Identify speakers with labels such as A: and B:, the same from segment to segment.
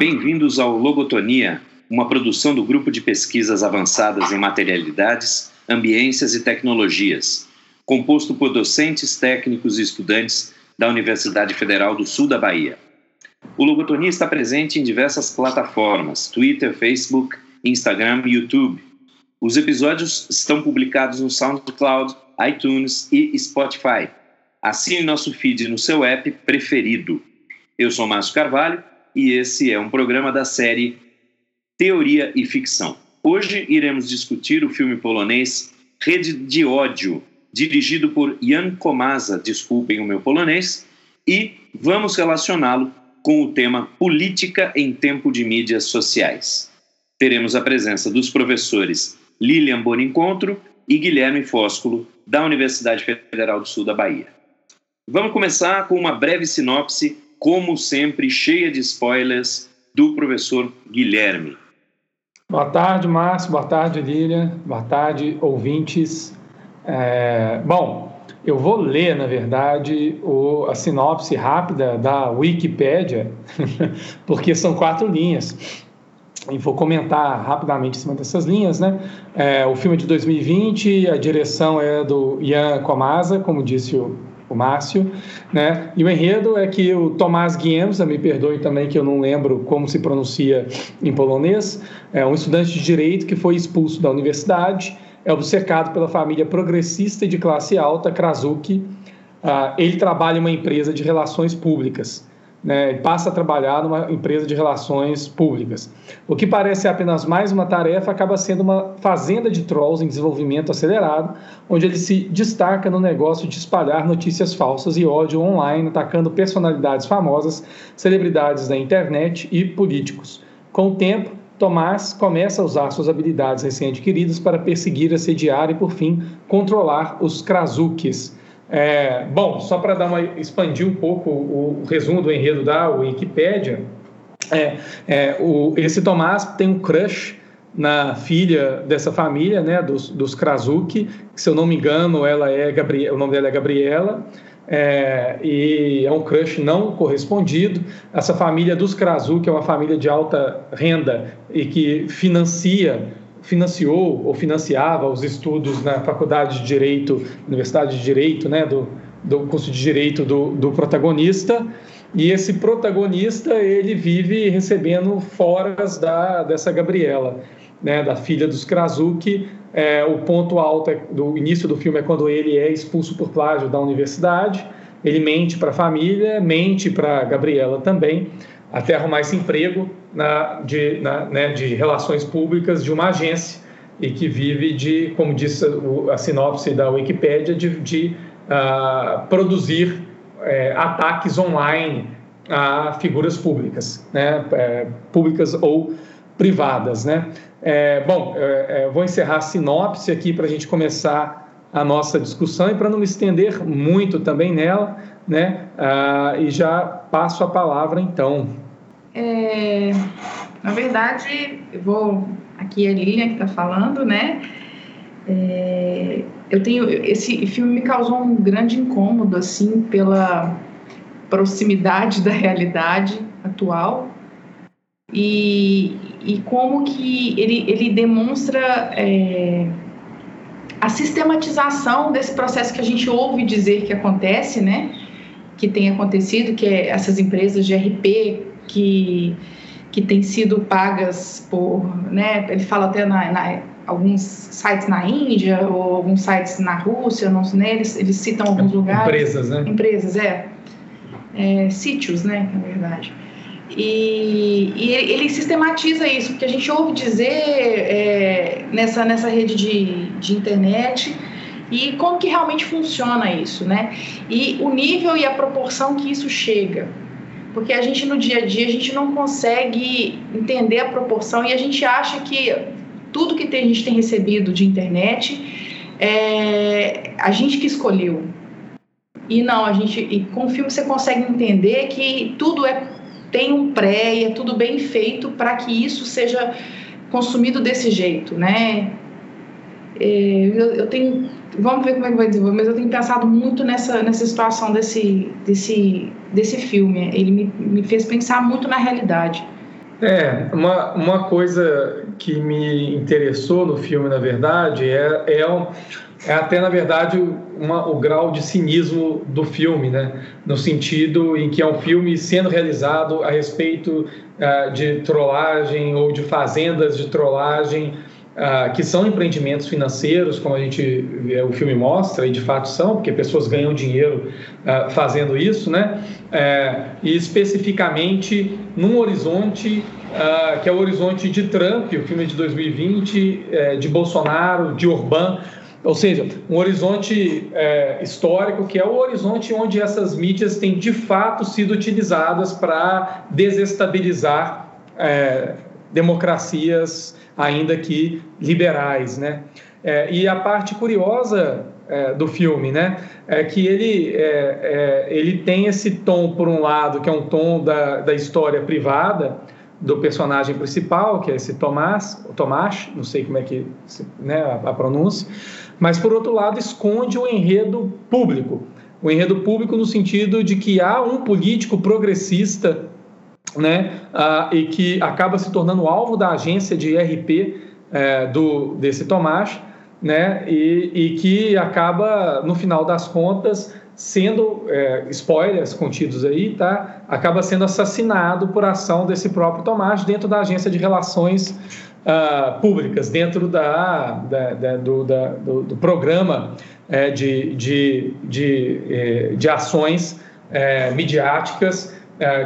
A: bem-vindos ao Logotonia, uma produção do Grupo de Pesquisas Avançadas em Materialidades, Ambiências e Tecnologias, composto por docentes, técnicos e estudantes da Universidade Federal do Sul da Bahia. O Logotonia está presente em diversas plataformas: Twitter, Facebook, Instagram e YouTube. Os episódios estão publicados no SoundCloud, iTunes e Spotify. Assine nosso feed no seu app preferido. Eu sou Márcio Carvalho e esse é um programa da série Teoria e Ficção. Hoje iremos discutir o filme polonês Rede de Ódio, dirigido por Jan Komasa, desculpem o meu polonês, e vamos relacioná-lo com o tema Política em Tempo de Mídias Sociais. Teremos a presença dos professores Lilian Bonincontro e Guilherme Fósculo, da Universidade Federal do Sul da Bahia. Vamos começar com uma breve sinopse como sempre, cheia de spoilers, do professor Guilherme.
B: Boa tarde, Márcio. Boa tarde, Lilian. Boa tarde, ouvintes. É, bom, eu vou ler, na verdade, o, a sinopse rápida da Wikipédia, porque são quatro linhas. E vou comentar rapidamente em cima dessas linhas, né? É, o filme é de 2020, a direção é do Ian Komasa, como disse o o Márcio, né? E o enredo é que o Tomás Giemsa, me perdoe também que eu não lembro como se pronuncia em polonês, é um estudante de direito que foi expulso da universidade, é obcecado pela família progressista e de classe alta, Krasuki. Ah, ele trabalha em uma empresa de relações públicas né, passa a trabalhar numa empresa de relações públicas. O que parece apenas mais uma tarefa acaba sendo uma fazenda de trolls em desenvolvimento acelerado, onde ele se destaca no negócio de espalhar notícias falsas e ódio online, atacando personalidades famosas, celebridades da internet e políticos. Com o tempo, Tomás começa a usar suas habilidades recém-adquiridas para perseguir, assediar e, por fim, controlar os Krasukis é, bom, só para dar uma expandir um pouco o, o resumo do enredo da Wikipédia, é, é, o, esse Tomás tem um crush na filha dessa família, né, dos, dos Krasuki, que, se eu não me engano, ela é o nome dela é Gabriela, é, e é um crush não correspondido. Essa família dos Krasuki é uma família de alta renda e que financia financiou ou financiava os estudos na Faculdade de Direito, Universidade de Direito, né, do, do curso de Direito do, do protagonista, e esse protagonista ele vive recebendo foras da, dessa Gabriela, né, da filha dos Krasuki. É, o ponto alto é, do início do filme é quando ele é expulso por plágio da universidade. Ele mente para a família, mente para Gabriela também até arrumar esse emprego na, de, na, né, de relações públicas de uma agência e que vive de, como disse a sinopse da Wikipédia, de, de uh, produzir é, ataques online a figuras públicas, né, é, públicas ou privadas, né. É, bom, é, vou encerrar a sinopse aqui para a gente começar a nossa discussão e para não me estender muito também nela, né? Ah, e já passo a palavra então.
C: É, na verdade, eu vou aqui a Lilian que está falando, né? É, eu tenho esse filme me causou um grande incômodo assim pela proximidade da realidade atual e, e como que ele, ele demonstra é, a sistematização desse processo que a gente ouve dizer que acontece, né? Que tem acontecido, que é essas empresas de RP que que têm sido pagas por, né? Ele fala até na, na alguns sites na Índia ou alguns sites na Rússia, não sei, né? eles, eles citam alguns lugares.
B: Empresas, né?
C: Empresas, é. é sítios, né? Na verdade. E, e ele, sistematiza isso, porque a gente ouve dizer é, nessa, nessa rede de, de internet e como que realmente funciona isso, né? E o nível e a proporção que isso chega. Porque a gente no dia a dia a gente não consegue entender a proporção e a gente acha que tudo que a gente tem recebido de internet é a gente que escolheu. E não, a gente e com o filme você consegue entender que tudo é tem um pré e é tudo bem feito para que isso seja consumido desse jeito, né? É, eu, eu, tenho, vamos ver como é que vai desenvolver, mas eu tenho pensado muito nessa, nessa situação desse, desse, desse filme. Ele me, me fez pensar muito na realidade.
B: É, uma, uma coisa que me interessou no filme, na verdade, é, é, é até, na verdade, uma, o grau de cinismo do filme, né? No sentido em que é um filme sendo realizado a respeito uh, de trollagem ou de fazendas de trollagem, uh, que são empreendimentos financeiros, como a gente o filme mostra, e de fato são, porque pessoas ganham dinheiro uh, fazendo isso, né? É, e especificamente num horizonte que é o horizonte de Trump, o filme de 2020, é, de Bolsonaro, de Orbán, ou seja, um horizonte é, histórico que é o horizonte onde essas mídias têm de fato sido utilizadas para desestabilizar é, democracias ainda que liberais, né? É, e a parte curiosa é, do filme, né, é que ele, é, é, ele tem esse tom, por um lado, que é um tom da, da história privada, do personagem principal, que é esse Tomás, Tomás, não sei como é que né, a, a pronúncia, mas por outro lado esconde o enredo público, o enredo público no sentido de que há um político progressista, né, uh, e que acaba se tornando alvo da agência de RP é, do desse Tomás, né, e, e que acaba no final das contas sendo, é, spoilers contidos aí, tá? acaba sendo assassinado por ação desse próprio Tomás dentro da agência de relações uh, públicas, dentro da, da, da, do, da do, do, programa é, de, de, de, é, de ações é, midiáticas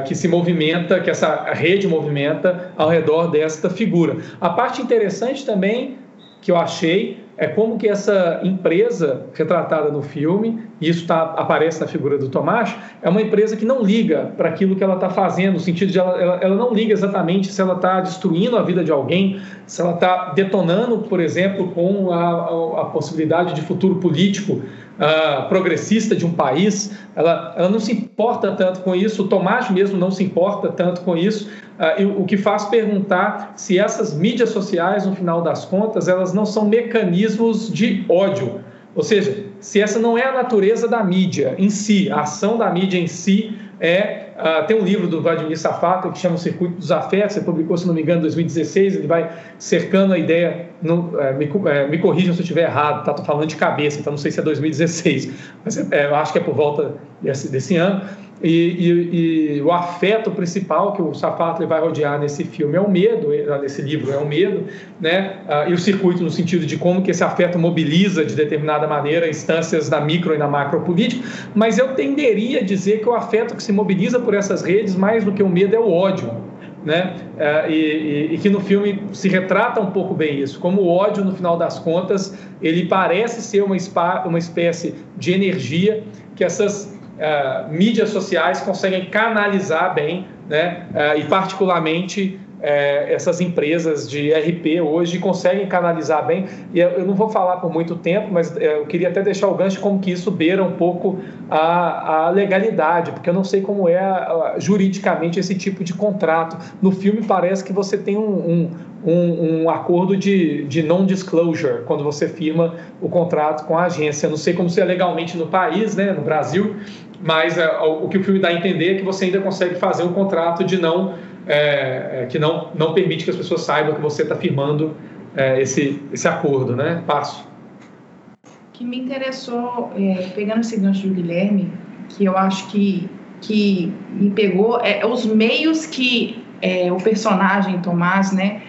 B: que se movimenta, que essa rede movimenta ao redor desta figura. A parte interessante também que eu achei é como que essa empresa retratada no filme, e isso tá, aparece na figura do Tomás, é uma empresa que não liga para aquilo que ela está fazendo, no sentido de ela, ela, ela não liga exatamente se ela está destruindo a vida de alguém, se ela está detonando, por exemplo, com a, a, a possibilidade de futuro político uh, progressista de um país, ela, ela não se importa tanto com isso, o Tomás mesmo não se importa tanto com isso, uh, o que faz perguntar se essas mídias sociais, no final das contas, elas não são mecanismos de ódio, ou seja, se essa não é a natureza da mídia em si, a ação da mídia em si é Uh, tem um livro do Vladimir Safato que chama O Circuito dos Afetos, ele publicou, se não me engano, em 2016. Ele vai cercando a ideia. No, é, me, é, me corrijam se eu estiver errado, tá? Falando de cabeça, então não sei se é 2016, mas é, eu acho que é por volta desse, desse ano e, e, e, o afeto principal que o Safatli vai rodear nesse filme é o medo, eh, nesse livro é o medo, né? Ah, e o circuito no sentido de como que esse afeto mobiliza de determinada maneira instâncias da micro e da macro política, mas eu tenderia a dizer que o afeto que se mobiliza por essas redes, mais do que o medo, é o ódio, né? Ah, e, e, que no filme se retrata um pouco bem isso, como o ódio, no final das contas, ele parece ser uma, uma espécie de energia que essas uh, mídias sociais conseguem canalizar bem, né? Uh, e particularmente uh, essas empresas de RP hoje conseguem canalizar bem. E eu não vou falar por muito tempo, mas eu queria até deixar o gancho como que isso beira um pouco a, a legalidade, porque eu não sei como é a, a, juridicamente esse tipo de contrato. No filme parece que você tem um, um um, um, acordo de, de non-disclosure quando você firma o contrato com a agência. Não sei como se é legalmente no país, né, no Brasil, mas é, o que o filme dá a entender é que você ainda consegue fazer um contrato de não é, é, que não, não permite que as pessoas saibam que você está firmando é, esse, esse acordo, né? Passo.
C: Que me interessou, é, pegando esse gancho do Guilherme, que eu acho que, que me pegou, é os meios que é, o personagem Tomás, né,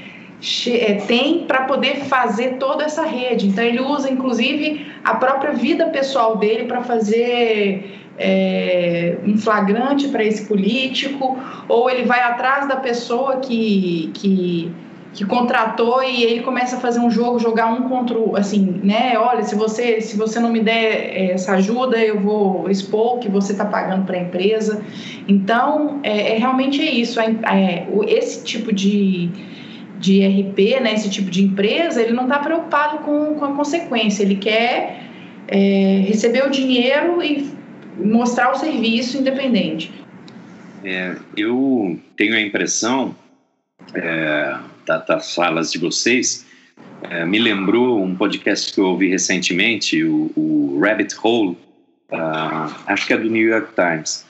C: tem para poder fazer toda essa rede. Então ele usa, inclusive, a própria vida pessoal dele para fazer é, um flagrante para esse político, ou ele vai atrás da pessoa que, que, que contratou e ele começa a fazer um jogo, jogar um contra o, assim, né? Olha, se você, se você não me der essa ajuda, eu vou expor o que você está pagando para a empresa. Então, é, é, realmente é isso. É, é, esse tipo de de RP, né, esse tipo de empresa, ele não está preocupado com, com a consequência, ele quer é, receber o dinheiro e mostrar o serviço independente.
A: É, eu tenho a impressão é, das falas de vocês, é, me lembrou um podcast que eu ouvi recentemente, o, o Rabbit Hole, uh, acho que é do New York Times,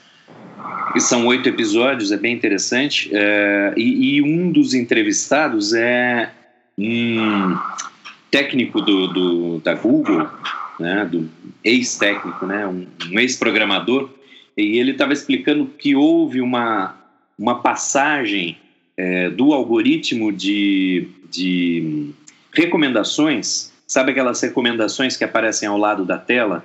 A: são oito episódios, é bem interessante. É, e, e, um dos entrevistados é um técnico do, do da Google, né, do ex-técnico, né, um, um ex-programador, e ele estava explicando que houve uma, uma passagem é, do algoritmo de, de recomendações, sabe aquelas recomendações que aparecem ao lado da tela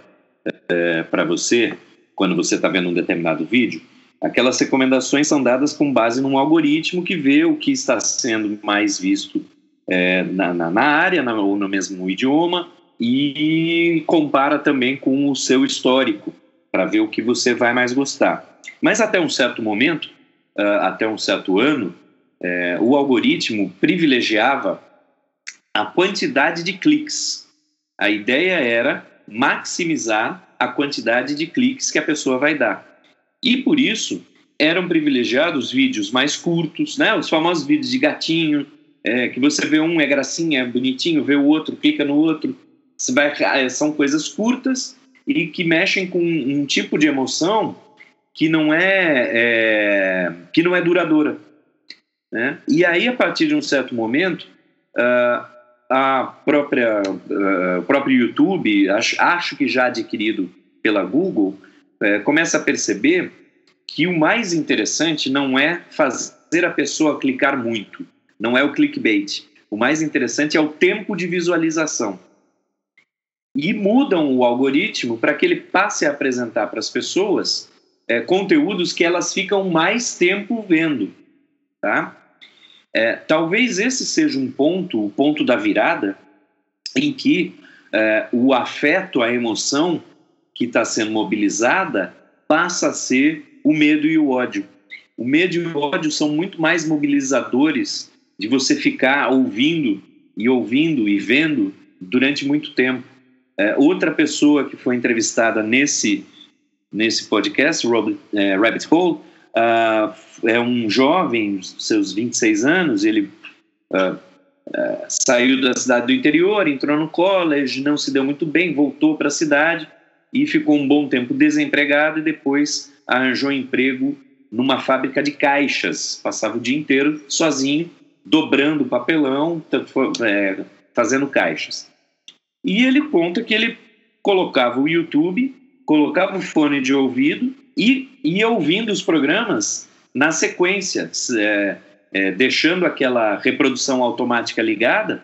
A: é, para você quando você está vendo um determinado vídeo? Aquelas recomendações são dadas com base num algoritmo que vê o que está sendo mais visto é, na, na, na, área na, ou no mesmo idioma e compara também com o seu histórico para ver o que você vai mais gostar. Mas até um certo momento, uh, até um certo ano, uh, o algoritmo privilegiava a quantidade de cliques. A ideia era maximizar a quantidade de cliques que a pessoa vai dar. E por isso eram privilegiados vídeos mais curtos, né? os famosos vídeos de gatinho, é, que você vê um é gracinha, é bonitinho, vê o outro, clica no outro. Vai, é, são coisas curtas e que mexem com um tipo de emoção que não é, é que não é duradoura. Né? E aí, a partir de um certo momento, uh, a própria, uh, próprio YouTube, acho, acho que já adquirido pela Google, é, começa a perceber que o mais interessante não é fazer a pessoa clicar muito, não é o clickbait. O mais interessante é o tempo de visualização. E mudam o algoritmo para que ele passe a apresentar para as pessoas é, conteúdos que elas ficam mais tempo vendo. Tá? É, talvez esse seja um ponto, o ponto da virada, em que é, o afeto, a emoção, que está sendo mobilizada passa a ser o medo e o ódio. O medo e o ódio são muito mais mobilizadores de você ficar ouvindo e ouvindo e vendo durante muito tempo. É, outra pessoa que foi entrevistada nesse, nesse podcast, Robert, é, Rabbit Hole, uh, é um jovem, seus 26 anos, ele uh, uh, saiu da cidade do interior, entrou no college, não se deu muito bem, voltou para a cidade e ficou um bom tempo desempregado e depois arranjou emprego numa fábrica de caixas. Passava o dia inteiro sozinho, dobrando papelão, é, fazendo caixas. E ele conta que ele colocava o YouTube, colocava o fone de ouvido e ia ouvindo os programas na sequência, é, é, deixando aquela reprodução automática ligada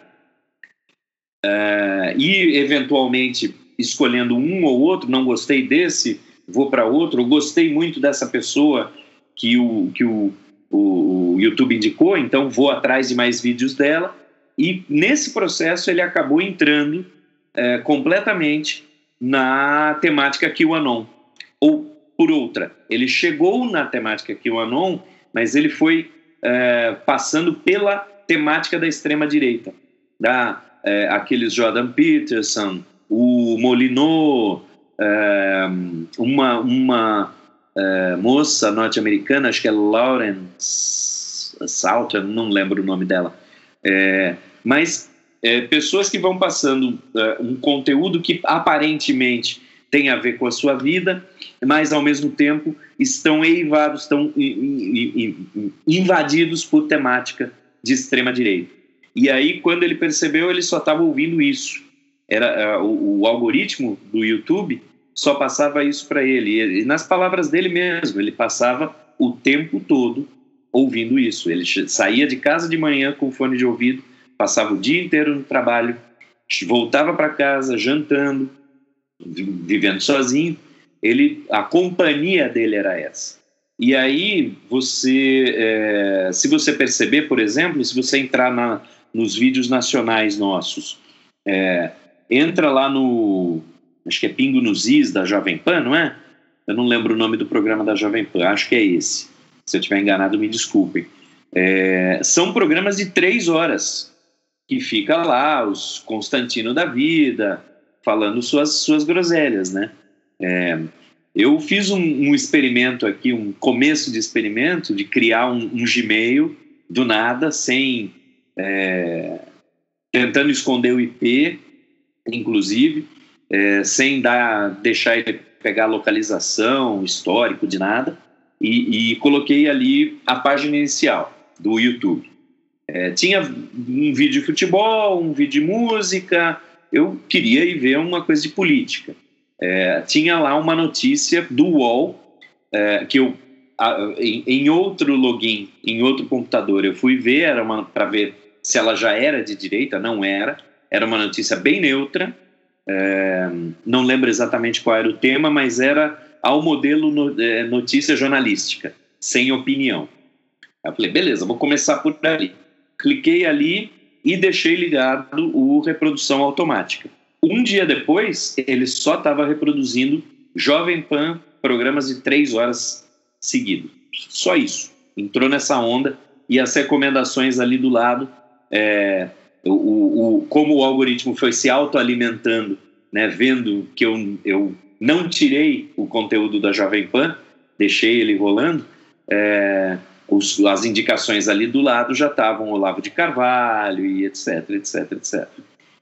A: é, e, eventualmente, escolhendo um ou outro, não gostei desse, vou para outro, gostei muito dessa pessoa que o, que o, o, o YouTube indicou, então vou atrás de mais vídeos dela. E nesse processo ele acabou entrando é, completamente na temática QAnon. Ou, por outra, ele chegou na temática QAnon, mas ele foi é, passando pela temática da extrema-direita. Da, é, aqueles Jordan Peterson, o Molinot, é, uma, uma é, moça norte-americana, acho que é Lawrence Salter, não lembro o nome dela, é, mas é, pessoas que vão passando é, um conteúdo que aparentemente tem a ver com a sua vida, mas ao mesmo tempo estão eivados, estão invadidos por temática de extrema direita. E aí, quando ele percebeu, ele só estava ouvindo isso era uh, o, o, algoritmo do YouTube só passava isso para ele. E, nas palavras dele mesmo, ele passava o tempo todo ouvindo isso. Ele saía de casa de manhã com fone de ouvido, passava o dia inteiro no trabalho, voltava para casa jantando, vivendo sozinho. Ele, a companhia dele era essa. E aí você, é, se você perceber, por exemplo, se você entrar na, nos vídeos nacionais nossos, é, entra lá no. Acho que é Pingo nos Is da Jovem Pan, não é? Eu não lembro o nome do programa da Jovem Pan, acho que é esse. Se eu estiver enganado, me desculpem. É, são programas de três horas que fica lá os Constantino da vida falando suas, suas groselhas, né? É, eu fiz um, um, experimento aqui, um começo de experimento de criar um, um Gmail do nada, sem é, tentando esconder o IP inclusive, é, sem dar, deixar ele pegar localização, histórico de nada. e, e coloquei ali a página inicial do YouTube. É, tinha um vídeo de futebol, um vídeo de música, eu queria ir ver uma coisa de política. É, tinha lá uma notícia do UOL, é, que eu, a, em, em, outro login, em outro computador, eu fui ver, era para ver se ela já era de direita, não era, era uma notícia bem neutra, é, não lembro exatamente qual era o tema, mas era ao modelo no, é, notícia jornalística, sem opinião. Eu falei, beleza, vou começar por ali. Cliquei ali e deixei ligado o reprodução automática. Um dia depois, ele só estava reproduzindo Jovem Pan, programas de três horas seguidos. Só isso. Entrou nessa onda e as recomendações ali do lado, é, o, o, como o algoritmo foi se autoalimentando, né, vendo que eu, eu não tirei o conteúdo da Jovem Pan, deixei ele rolando, é, os, as indicações ali do lado já estavam Olavo de Carvalho e etc, etc, etc.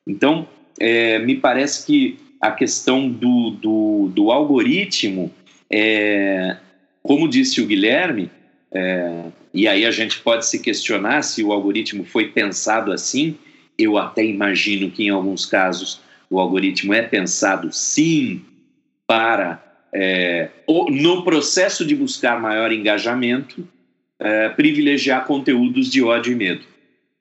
A: Então, é, me parece que a questão do, do, do algoritmo, é, como disse o Guilherme, é, e aí a gente pode se questionar se o algoritmo foi pensado assim. Eu até imagino que em alguns casos o algoritmo é pensado sim para é, no processo de buscar maior engajamento é, privilegiar conteúdos de ódio e medo,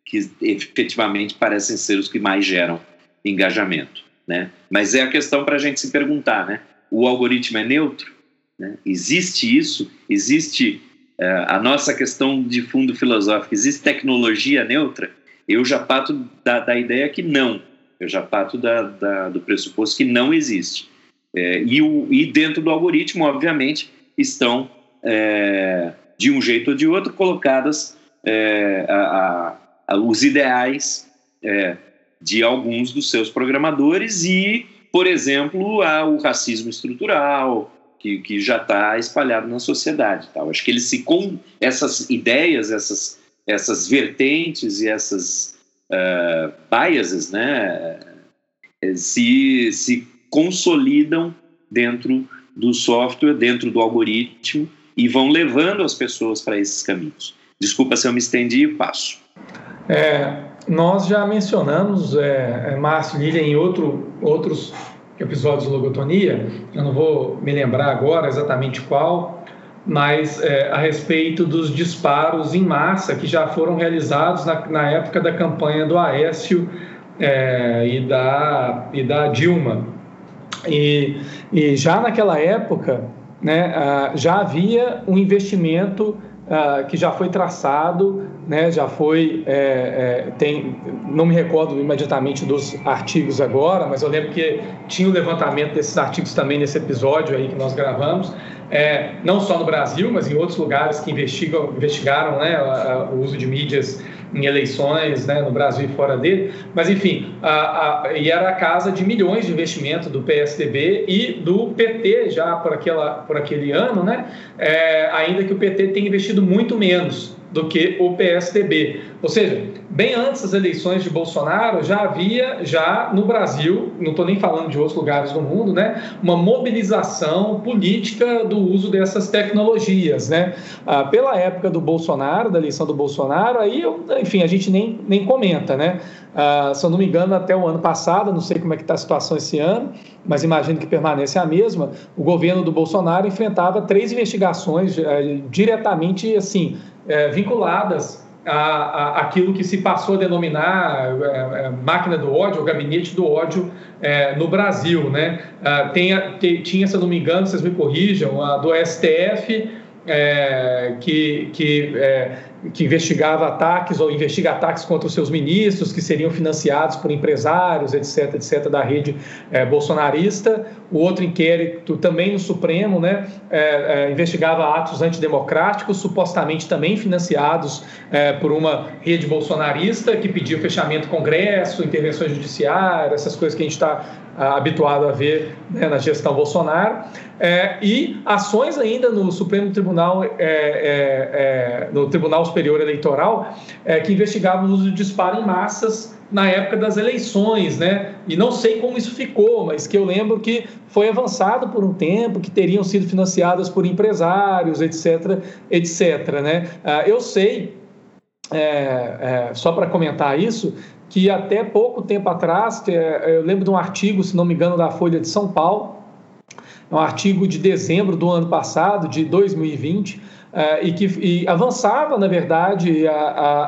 A: que efetivamente parecem ser os que mais geram engajamento. Né? Mas é a questão para a gente se perguntar, né? O algoritmo é neutro? Né? Existe isso? Existe uh, a nossa questão de fundo filosófico? Existe tecnologia neutra? Eu já parto da, da ideia que não. Eu já parto da, da, do pressuposto que não existe. É, e, o, e, dentro do algoritmo, obviamente, estão, é, de um jeito ou de outro, colocadas é, a, a, os ideais é, de alguns dos seus programadores e, por exemplo, o racismo estrutural, que, que já está espalhado na sociedade. Tal. Acho que eles se com essas ideias, essas, essas vertentes e essas uh, biases, né, se, se consolidam dentro do software, dentro do algoritmo e vão levando as pessoas para esses caminhos. Desculpa se eu me estendi, passo.
B: É, nós já mencionamos, é, é, Márcio Lilian, em outro, outros episódios de logotonia, eu não vou me lembrar agora exatamente qual, mas é, a respeito dos disparos em massa que já foram realizados na, na época da campanha do Aécio é, e, da, e da Dilma. E, e já naquela época, né, já havia um investimento uh, que já foi traçado, né, já foi, é, é, tem, não me recordo imediatamente dos artigos agora, mas eu lembro que tinha o levantamento desses artigos também nesse episódio aí que nós gravamos, é, não só no Brasil, mas em outros lugares que investigam, investigaram né, o uso de mídias em eleições né, no Brasil e fora dele, mas enfim, a, a, e era a casa de milhões de investimento do PSDB e do PT já por, aquela, por aquele ano, né, é, ainda que o PT tenha investido muito menos do que o PSDB. Ou seja, bem antes das eleições de Bolsonaro, já havia, já no Brasil, não estou nem falando de outros lugares do mundo, né, uma mobilização política do uso dessas tecnologias. Né? Ah, pela época do Bolsonaro, da eleição do Bolsonaro, aí, enfim, a gente nem, nem comenta. Né? Ah, se eu não me engano, até o ano passado, não sei como é que está a situação esse ano, mas imagino que permanece a mesma, o governo do Bolsonaro enfrentava três investigações eh, diretamente, assim, eh, vinculadas a, a, aquilo que se passou a denominar é, é, máquina do ódio, gabinete do ódio é, no Brasil. Né? Ah, tem, tinha, se eu não me engano, vocês me corrijam, a do STF, é, que, que é, que investigava ataques ou investiga ataques contra os seus ministros, que seriam financiados por empresários, etc., etc., da rede é, bolsonarista. O outro inquérito, também no Supremo, né, é, é, investigava atos antidemocráticos, supostamente também financiados por uma rede bolsonarista, que pediu fechamento do Congresso, intervenções judiciárias, essas coisas que a gente está habituado a ver né, na gestão Bolsonaro, é, e ações ainda no Supremo Tribunal, é, é no Tribunal Superior Eleitoral, é, que investigavam o uso disparo em massas na época das eleições, né? E não sei como isso ficou, mas que eu lembro que foi avançado por um tempo, que teriam sido financiadas por empresários, etc, etc, né? Ah, eu sei, é, é, só para comentar isso, que até pouco tempo atrás, é, eu lembro de um artigo, se não me engano, da Folha de São Paulo, um artigo de dezembro do ano passado, de 2020, Uh, e que e avançava, na verdade, a, a,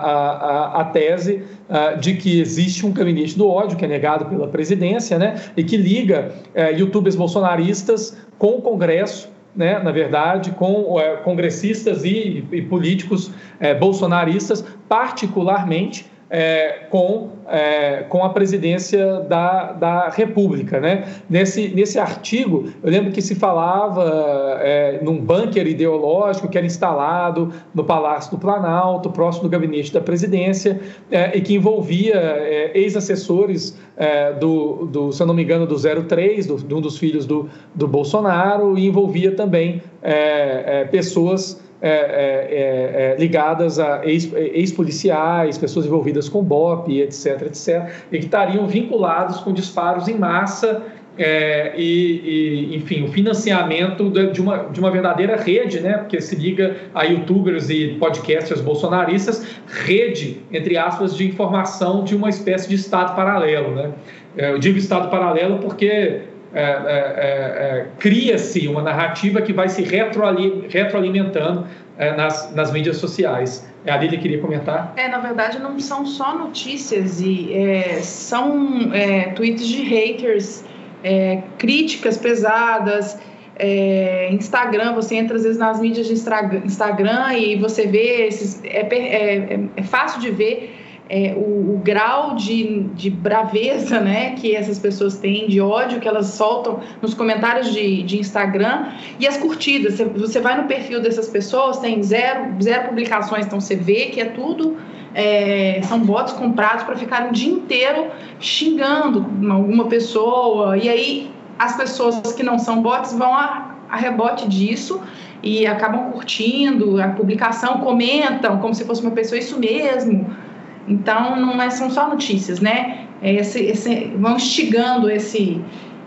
B: a, a tese uh, de que existe um gabinete do ódio, que é negado pela presidência, né, e que liga uh, youtubers bolsonaristas com o Congresso, né, na verdade, com congressistas e, e políticos bolsonaristas, particularmente é, com, é, com a presidência da, da República. Né? Nesse, nesse artigo, eu lembro que se falava é, num bunker ideológico que era instalado no Palácio do Planalto, próximo do gabinete da presidência, é, e que envolvia é, ex-assessores é, do, do, se eu não me engano, do 03, do, de um dos filhos do, do Bolsonaro, e envolvia também pessoas é, é, é, ligadas a ex-policiais, pessoas envolvidas com BOP, etc, etc, e que estariam vinculados com disparos em massa é, e, e, enfim, o financiamento de uma, de uma verdadeira rede, né, porque se liga a youtubers e podcasters bolsonaristas, rede, entre aspas, de informação de uma espécie de Estado paralelo. Né? É, eu digo Estado paralelo porque é, é, é, é, cria-se uma narrativa que vai se retroalimentando é, nas, nas mídias sociais. A Lília queria comentar?
C: É, na verdade, não são só notícias, e são tweets de haters, críticas pesadas. Instagram, você entra às vezes nas mídias de Instagram e você vê esses. É, é, é fácil de ver é, o, o, grau de, de braveza né, que essas pessoas têm, de ódio que elas soltam nos comentários de, de Instagram e as curtidas. Você, você vai no perfil dessas pessoas, tem zero, zero publicações, então você vê que é tudo. É, são bots comprados para ficar o dia inteiro xingando alguma pessoa, e aí as pessoas que não são bots vão a, a rebote disso e acabam curtindo a publicação, comentam como se fosse uma pessoa, isso mesmo então, não é, são só notícias, né? É esse, esse, vão instigando esse,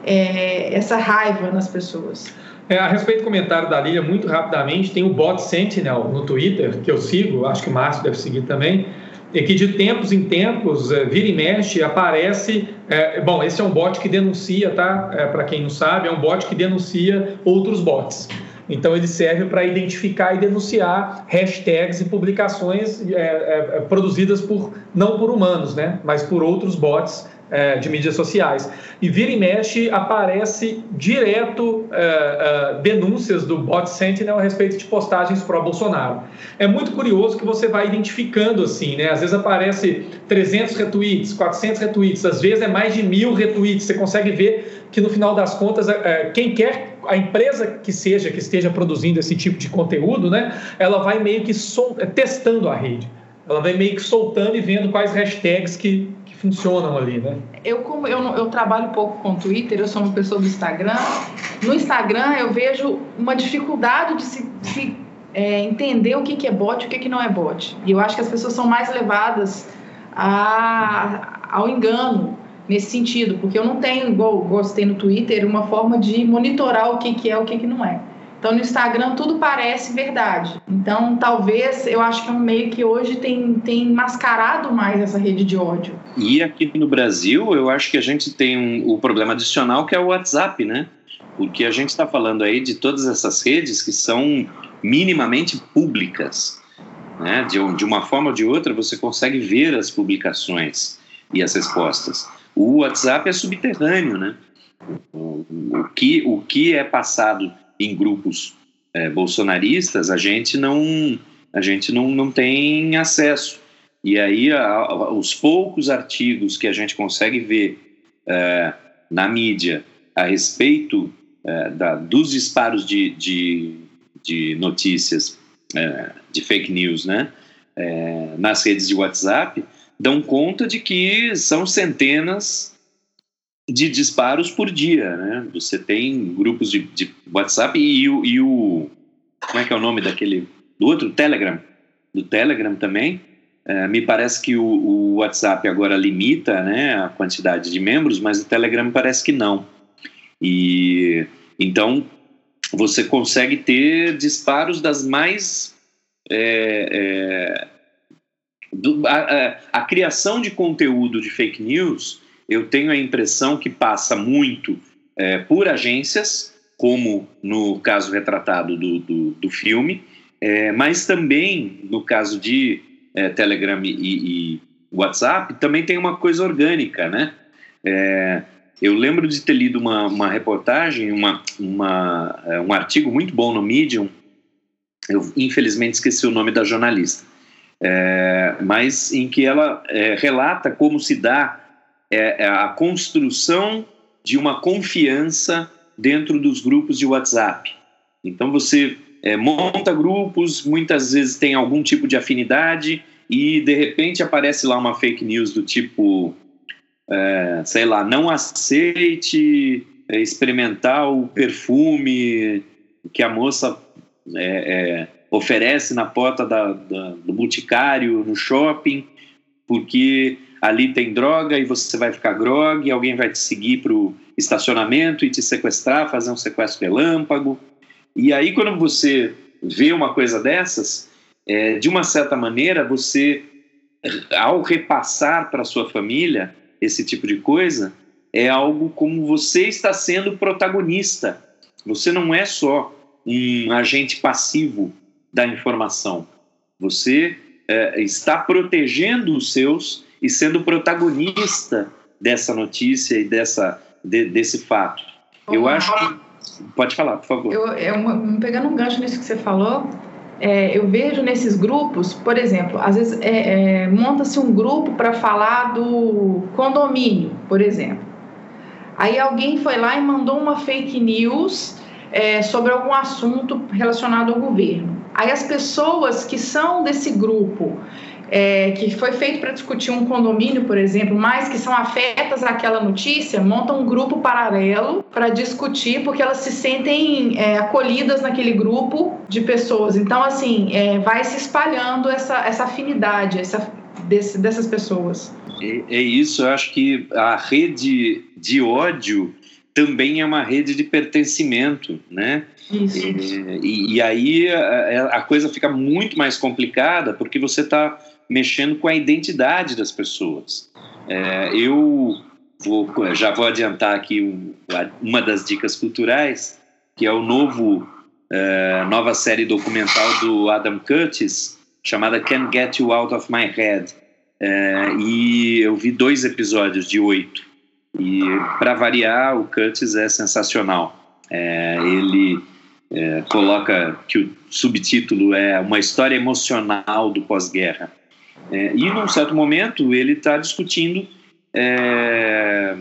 C: é, essa raiva nas pessoas.
B: É, a respeito do comentário da Lília, muito rapidamente, tem o bot Sentinel no Twitter, que eu sigo, acho que o Márcio deve seguir também, e que de tempos em tempos, é, vira e mexe, aparece. É, bom, esse é um bot que denuncia, tá? É, Para quem não sabe, é um bot que denuncia outros bots. Então, ele serve para identificar e denunciar hashtags e publicações é, é, produzidas por não por humanos, né, mas por outros bots é, de mídias sociais. E vira e mexe aparece direto é, é, denúncias do bot Sentinel a respeito de postagens pró-Bolsonaro. É muito curioso que você vai identificando assim, né? Às vezes aparece 300 retweets, 400 retweets, às vezes é mais de mil retweets. Você consegue ver que no final das contas, quem quer a empresa que seja que esteja produzindo esse tipo de conteúdo, né? Ela vai meio que sol, testando a rede. Ela vai meio que soltando e vendo quais hashtags que, funcionam ali, né?
C: Eu, como eu, eu trabalho pouco com Twitter, eu sou uma pessoa do Instagram. No Instagram eu vejo uma dificuldade de se, se é, entender o que, que é bot e o que, que não é bot. E eu acho que as pessoas são mais levadas a, ao engano nesse sentido, porque eu não tenho, igual gostei no Twitter, uma forma de monitorar o que, que é o que, que não é. Então, no Instagram, tudo parece verdade. Então, talvez, eu acho que é um meio que hoje tem, tem mascarado mais essa rede de ódio.
A: E aqui no Brasil, eu acho que a gente tem um, o problema adicional que é o WhatsApp, né? Porque a gente está falando aí de todas essas redes que são minimamente públicas. Né? De, de uma forma ou de outra, você consegue ver as publicações e as respostas. O WhatsApp é subterrâneo, né? O, que, o que é passado em grupos é, bolsonaristas, a gente não a gente não, não tem acesso. E aí, a, a, os poucos artigos que a gente consegue ver é, na mídia a respeito é, da, dos disparos de, de, de notícias, é, de fake news, né, é, nas redes de WhatsApp, dão conta de que são centenas de disparos por dia, né? Você tem grupos de, de WhatsApp e, o, e o como é que é o nome daquele do outro Telegram, do Telegram também É, me parece que o, o, WhatsApp agora limita né, a quantidade de membros, mas o Telegram parece que não. E então você consegue ter disparos das mais é, é, do, a, a, a, criação de conteúdo de fake news, eu tenho a impressão que passa muito é, por agências, como no caso retratado do, do, do filme, é, mas também no caso de é, Telegram e, e, WhatsApp, também tem uma coisa orgânica, né? É, eu lembro de ter lido uma, uma reportagem, uma, uma, é, um artigo muito bom no Medium, eu infelizmente esqueci o nome da jornalista, é, mas em que ela relata como se dá é, é a construção de uma confiança dentro dos grupos de WhatsApp. Então você é, monta grupos, muitas vezes tem algum tipo de afinidade e de repente aparece lá uma fake news do tipo, é, sei lá, não aceite é, experimentar o perfume que a moça é, é, oferece na porta da, da, do boticário no shopping, porque ali tem droga e você vai ficar grog, alguém vai te seguir para o estacionamento e te sequestrar, fazer um sequestro relâmpago. E aí, quando você vê uma coisa dessas, é, de uma certa maneira, você, ao repassar para sua família esse tipo de coisa, é algo como você está sendo protagonista. Você não é só um agente passivo da informação. Você é, está protegendo os seus e sendo protagonista dessa notícia e dessa, de, desse fato. Eu acho que Pode falar, por favor.
C: Eu, eu, pegando um gancho nisso que você falou, é, eu vejo nesses grupos, por exemplo, às vezes é, é, monta-se um grupo para falar do condomínio, por exemplo. Aí alguém foi lá e mandou uma fake news é, sobre algum assunto relacionado ao governo. Aí as pessoas que são desse grupo é, que foi feito para discutir um condomínio, por exemplo, mas que são afetas àquela notícia, montam um grupo paralelo para discutir, porque elas se sentem é, acolhidas naquele grupo de pessoas. Então, assim, é, vai se espalhando essa, essa afinidade essa, desse, dessas pessoas.
A: É, é isso, eu acho que a rede de ódio também é uma rede de pertencimento, né?
C: Isso.
A: E, e, aí a, a, coisa fica muito mais complicada porque você está mexendo com a identidade das pessoas. É, eu vou, já vou adiantar aqui um, uma das dicas culturais, que é o novo é, nova série documental do Adam Curtis, chamada Can't Get You Out of My Head. É, e eu vi dois episódios de oito. E, para variar, o Curtis é sensacional. É, ele é, coloca que o subtítulo é Uma História Emocional do Pós-Guerra. É, e num certo momento ele está discutindo é,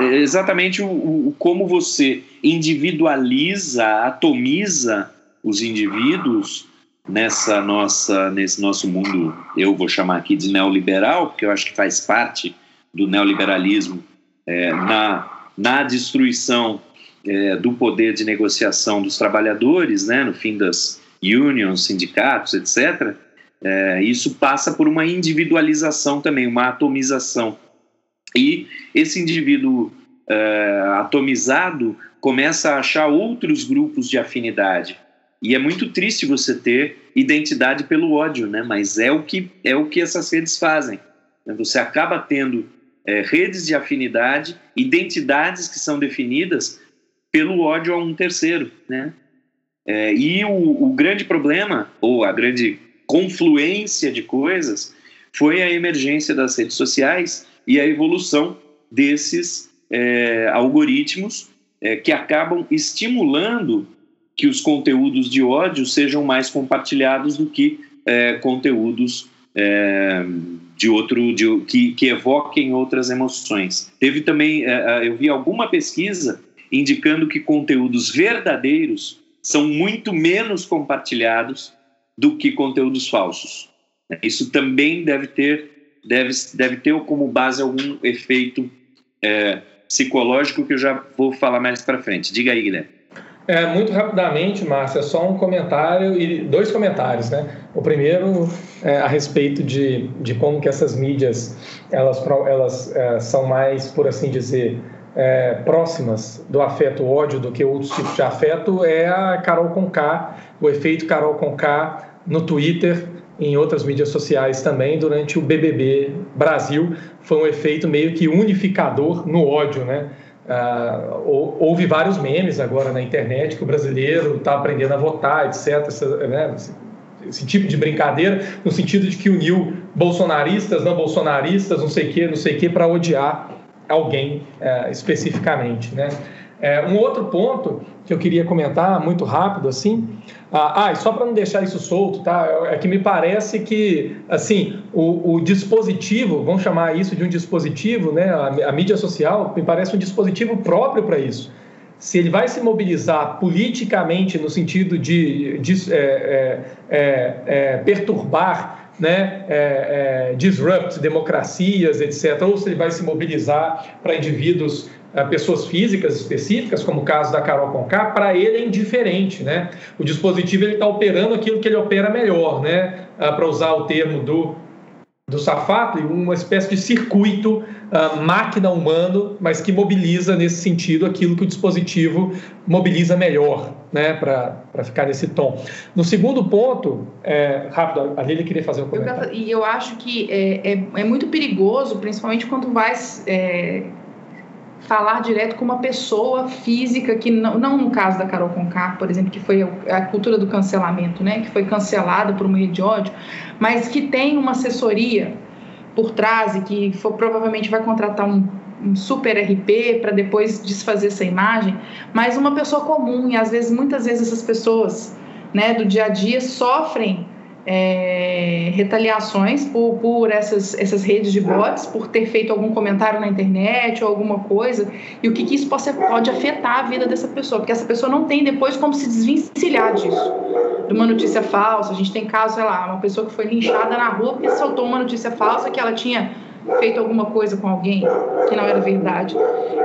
A: exatamente o, o, como você individualiza, atomiza os indivíduos nessa nossa nesse nosso mundo eu vou chamar aqui de neoliberal porque eu acho que faz parte do neoliberalismo é, na na destruição é, do poder de negociação dos trabalhadores, né, no fim das unions, sindicatos, etc. É, isso passa por uma individualização também, uma atomização. E esse indivíduo é, atomizado começa a achar outros grupos de afinidade. E é muito triste você ter identidade pelo ódio, né? Mas é o que é o que essas redes fazem. Você acaba tendo é, redes de afinidade, identidades que são definidas pelo ódio a um terceiro, né? É, e o, o grande problema ou a grande confluência de coisas foi a emergência das redes sociais e a evolução desses é, algoritmos é, que acabam estimulando que os conteúdos de ódio sejam mais compartilhados do que é, conteúdos é, de outro de, que, que, evoquem outras emoções. Teve também, é, é, eu vi alguma pesquisa indicando que conteúdos verdadeiros são muito menos compartilhados do que conteúdos falsos. Isso também deve ter, deve, deve ter como base algum efeito é, psicológico que eu já vou falar mais para frente. Diga aí, Guilherme.
B: É, muito rapidamente, Márcia, só um comentário e dois comentários, né? O primeiro é a respeito de, de como que essas mídias elas, elas é, são mais, por assim dizer, é, próximas do afeto ódio do que outros tipos de afeto é a Carol Conká, o efeito Carol Conká no Twitter, em outras mídias sociais também durante o BBB Brasil foi um efeito meio que unificador no ódio, né? Uh, houve vários memes agora na internet que o brasileiro está aprendendo a votar, etc. Né? Esse, esse, tipo de brincadeira, no sentido de que uniu bolsonaristas, não bolsonaristas, não sei o que, não sei o que, para odiar alguém uh, especificamente. Né? Uh, um outro ponto que eu queria comentar muito rápido assim, ah, ah, e só para não deixar isso solto, tá? É que me parece que, assim, o, o, dispositivo, vamos chamar isso de um dispositivo, né? A, a mídia social me parece um dispositivo próprio para isso. Se ele vai se mobilizar politicamente no sentido de, de é, é, é, é perturbar né, é, é, disrupt democracias, etc., ou se ele vai se mobilizar para indivíduos pessoas físicas específicas, como o caso da Carol Conká, para ele é indiferente, né? O dispositivo está operando aquilo que ele opera melhor, né? Ah, para usar o termo do do Safatli, uma espécie de circuito uh, máquina humano, mas que mobiliza nesse sentido aquilo que o dispositivo mobiliza melhor, né, para ficar nesse tom. No segundo ponto, é, rápido, a Lília queria fazer um comentário.
C: E eu acho que é, é, é, muito perigoso, principalmente quando vai é, falar direto com uma pessoa física que não, não no caso da Carol Conká, por exemplo, que foi a cultura do cancelamento, né, que foi cancelada por uma rede de ódio, mas que tem uma assessoria por trás e que for, provavelmente vai contratar um, um super RP para depois desfazer essa imagem, mas uma pessoa comum e às vezes muitas vezes essas pessoas, né, do dia a dia sofrem é, retaliações por, por essas, essas redes de bots, por ter feito algum comentário na internet ou alguma coisa, e o que, que isso pode, pode afetar a vida dessa pessoa, porque essa pessoa não tem depois como se desvencilhar disso, de uma notícia falsa. A gente tem caso, sei lá, uma pessoa que foi linchada na rua porque soltou uma notícia falsa que ela tinha feito alguma coisa com alguém que não era verdade.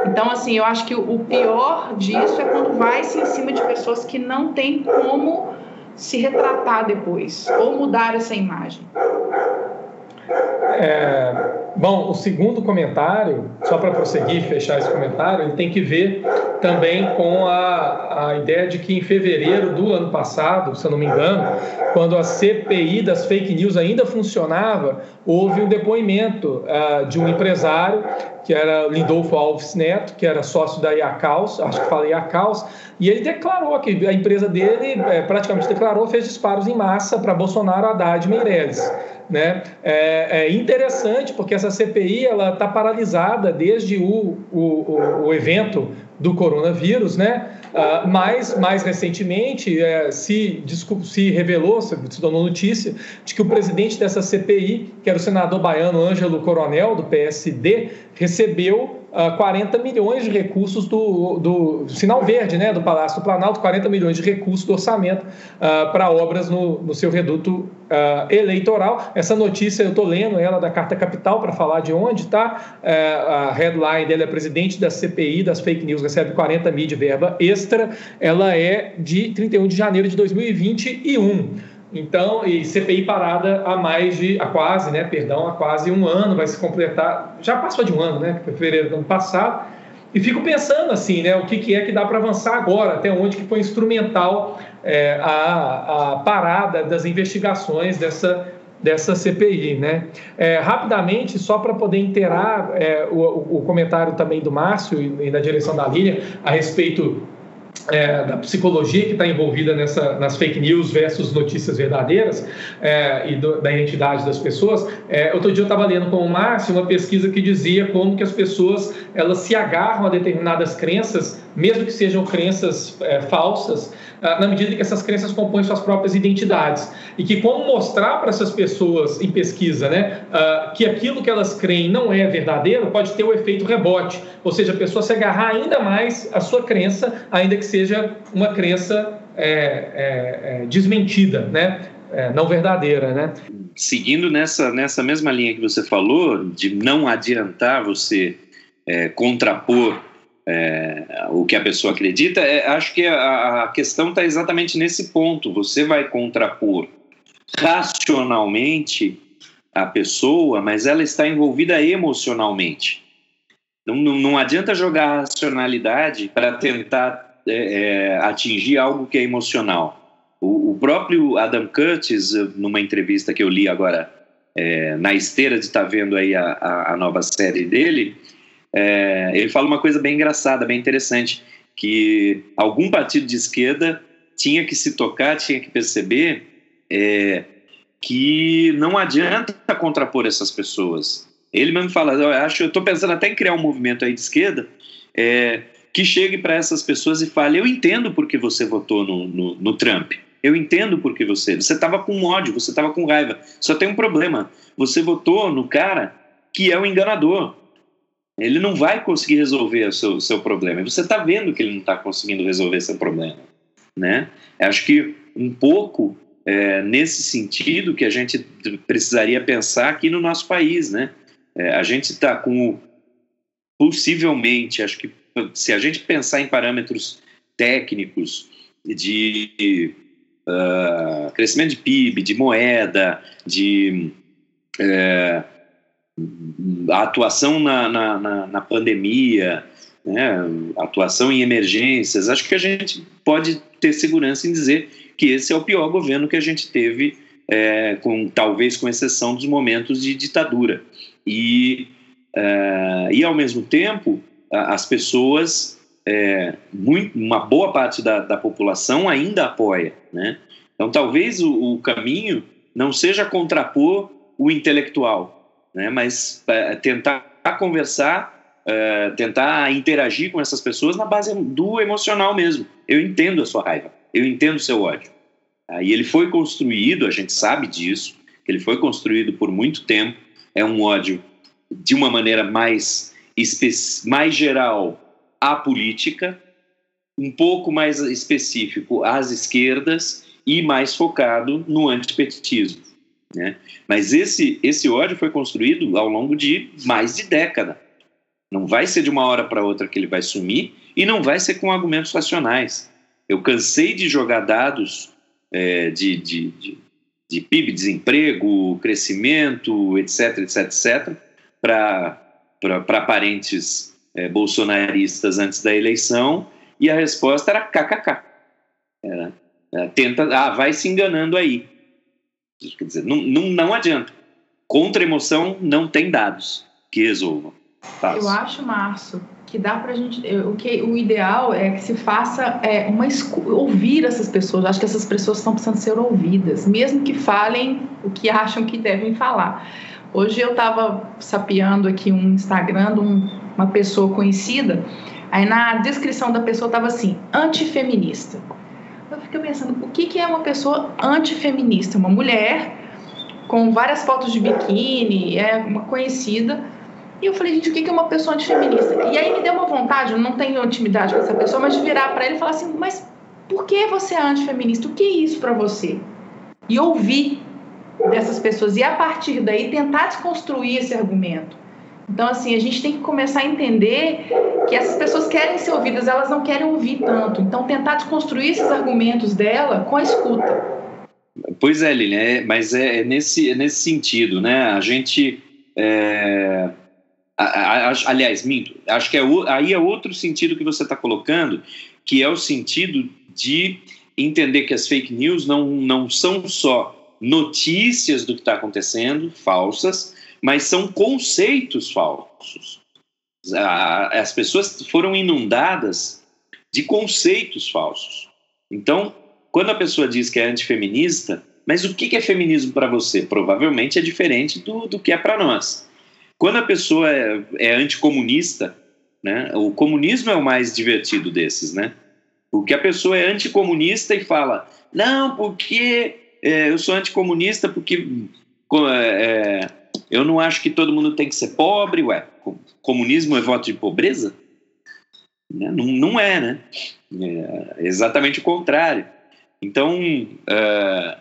C: Então, assim, eu acho que o pior disso é quando vai-se em cima de pessoas que não tem como se retratar depois ou mudar essa imagem?
B: É, bom, o segundo comentário, só para prosseguir e fechar esse comentário, ele tem que ver também com a, a ideia de que em fevereiro do ano passado, se eu não me engano, quando a CPI das fake news ainda funcionava, houve um depoimento uh, de um empresário, que era Lindolfo Alves Neto, que era sócio da Iacaus, acho que falei Iacaus, e ele declarou que a empresa dele é, praticamente declarou, fez disparos em massa para Bolsonaro, Haddad e Meirelles. Né? É, é, interessante porque essa CPI ela está paralisada desde o, o, o, evento do coronavírus, né? Uh, mas mais recentemente é, se, se revelou, se, se tornou notícia de que o presidente dessa CPI, que era o senador baiano Ângelo Coronel do PSD, recebeu 40 milhões de recursos do, do, Sinal Verde, né, do Palácio do Planalto, 40 milhões de recursos do orçamento uh, para obras no, no, seu reduto uh, eleitoral. Essa notícia eu estou lendo ela da Carta Capital para falar de onde está. Uh, a headline dele é presidente da CPI das fake news recebe 40 mil de verba extra. Ela é de 31 de janeiro de 2021. Então, e CPI parada há mais de, há quase, né, perdão, há quase um ano, vai se completar, já passou de um ano, né, fevereiro do ano passado, e fico pensando assim, né, o que, que é que dá para avançar agora, até onde que foi instrumental é, a, a parada das investigações dessa, dessa CPI, né? É, rapidamente, só para poder inteirar é, o, o, comentário também do Márcio e, da direção da Lília a respeito é, da psicologia que está envolvida nessa, nas fake news versus notícias verdadeiras é, e do, da identidade das pessoas. É, outro dia eu estava lendo com o Márcio uma pesquisa que dizia como que as pessoas elas se agarram a determinadas crenças, mesmo que sejam crenças é, falsas, na medida que essas crenças compõem suas próprias identidades. E que como mostrar para essas pessoas em pesquisa né, ah, que aquilo que elas creem não é verdadeiro, pode ter o efeito rebote, ou seja, a pessoa se agarrar ainda mais à sua crença, ainda que seja uma crença é, é, é, desmentida, né? É, não verdadeira, né?
A: Seguindo nessa, nessa mesma linha que você falou, de não adiantar você é, contrapor é, o que a pessoa acredita, é, acho que a, a questão está exatamente nesse ponto. Você vai contrapor racionalmente a pessoa, mas ela está envolvida emocionalmente. Não, não, não adianta jogar a racionalidade para tentar é, é, atingir algo que é emocional. O, o, próprio Adam Curtis, numa entrevista que eu li agora é, na esteira de estar tá vendo aí a, a, a, nova série dele, é, ele fala uma coisa bem engraçada, bem interessante, que algum partido de esquerda tinha que se tocar, tinha que perceber é, que não adianta contrapor essas pessoas. Ele mesmo fala, eu acho, eu estou pensando até em criar um movimento aí de esquerda é, que chegue para essas pessoas e fale, eu entendo porque você votou no, no, no Trump. Eu entendo porque você. Você estava com ódio, você estava com raiva. Só tem um problema. Você votou no cara que é o enganador. Ele não vai conseguir resolver o seu, seu problema. E você está vendo que ele não está conseguindo resolver seu problema. Né? Acho que um pouco é, nesse sentido que a gente precisaria pensar aqui no nosso país. Né? É, a gente está com, possivelmente, acho que se a gente pensar em parâmetros técnicos de uh, crescimento de PIB, de moeda, de é, atuação na, na, na, na pandemia, né, atuação em emergências, acho que a gente pode ter segurança em dizer que esse é o pior governo que a gente teve, é, com talvez com exceção dos momentos de ditadura. E, é, e ao mesmo tempo, as pessoas é, muito, uma boa parte da, da, população ainda apoia. Né? Então, talvez o, o, caminho não seja contrapor o intelectual, né? mas é, tentar conversar, é, tentar interagir com essas pessoas na base do emocional mesmo. Eu entendo a sua raiva, eu entendo o seu ódio. E ele foi construído, a gente sabe disso, ele foi construído por muito tempo, é um ódio de uma maneira mais, mais geral à política, um pouco mais específico às esquerdas e mais focado no antipetismo. Né? Mas esse, esse ódio foi construído ao longo de mais de década. Não vai ser de uma hora para outra que ele vai sumir e não vai ser com argumentos racionais. Eu cansei de jogar dados é, de, de, de, de PIB, desemprego, crescimento, etc, etc, etc, para parentes é, bolsonaristas antes da eleição e a resposta era kkk. Era, era, tenta, ah, vai se enganando aí. Quer dizer, não, não, não adianta. Contra emoção não tem dados que resolvam.
C: Fácil. Eu acho, Márcio, que dá para a gente. O, que, o ideal é que se faça é, uma ouvir essas pessoas. Acho que essas pessoas estão precisando ser ouvidas, mesmo que falem o que acham que devem falar. Hoje eu estava sapeando aqui um Instagram de um uma pessoa conhecida, aí na descrição da pessoa estava assim, antifeminista. Eu fiquei pensando, o que, que é uma pessoa antifeminista? Uma mulher com várias fotos de biquíni, é uma conhecida. E eu falei, gente, o que é uma pessoa antifeminista? E aí me deu uma vontade, eu não tenho intimidade com essa pessoa, mas de virar para ele e falar assim, mas por que você é antifeminista? O que é isso para você? E ouvir dessas pessoas e a partir daí tentar desconstruir esse argumento. Então, assim, a gente tem que começar a entender que essas pessoas querem ser ouvidas, elas não querem ouvir tanto. Então, tentar desconstruir esses argumentos dela com a escuta.
A: Pois é, Lilian, é, mas é, é, nesse, é nesse sentido, né? A gente. É, a, a, aliás, minto, acho que é, aí é outro sentido que você está colocando, que é o sentido de entender que as fake news não, não são só notícias do que está acontecendo, falsas, mas são conceitos falsos. As pessoas foram inundadas de conceitos falsos. Então, quando a pessoa diz que é antifeminista, mas o que é feminismo para você? Provavelmente é diferente do, do que é para nós. Quando a pessoa é, é anticomunista, né, o comunismo é o mais divertido desses, né? Porque a pessoa é anticomunista e fala, não, porque é, eu sou anticomunista porque é, eu não acho que todo mundo tem que ser pobre, ué. Comunismo é voto de pobreza? Né? Não, não é, né? É exatamente o contrário. Então, uh,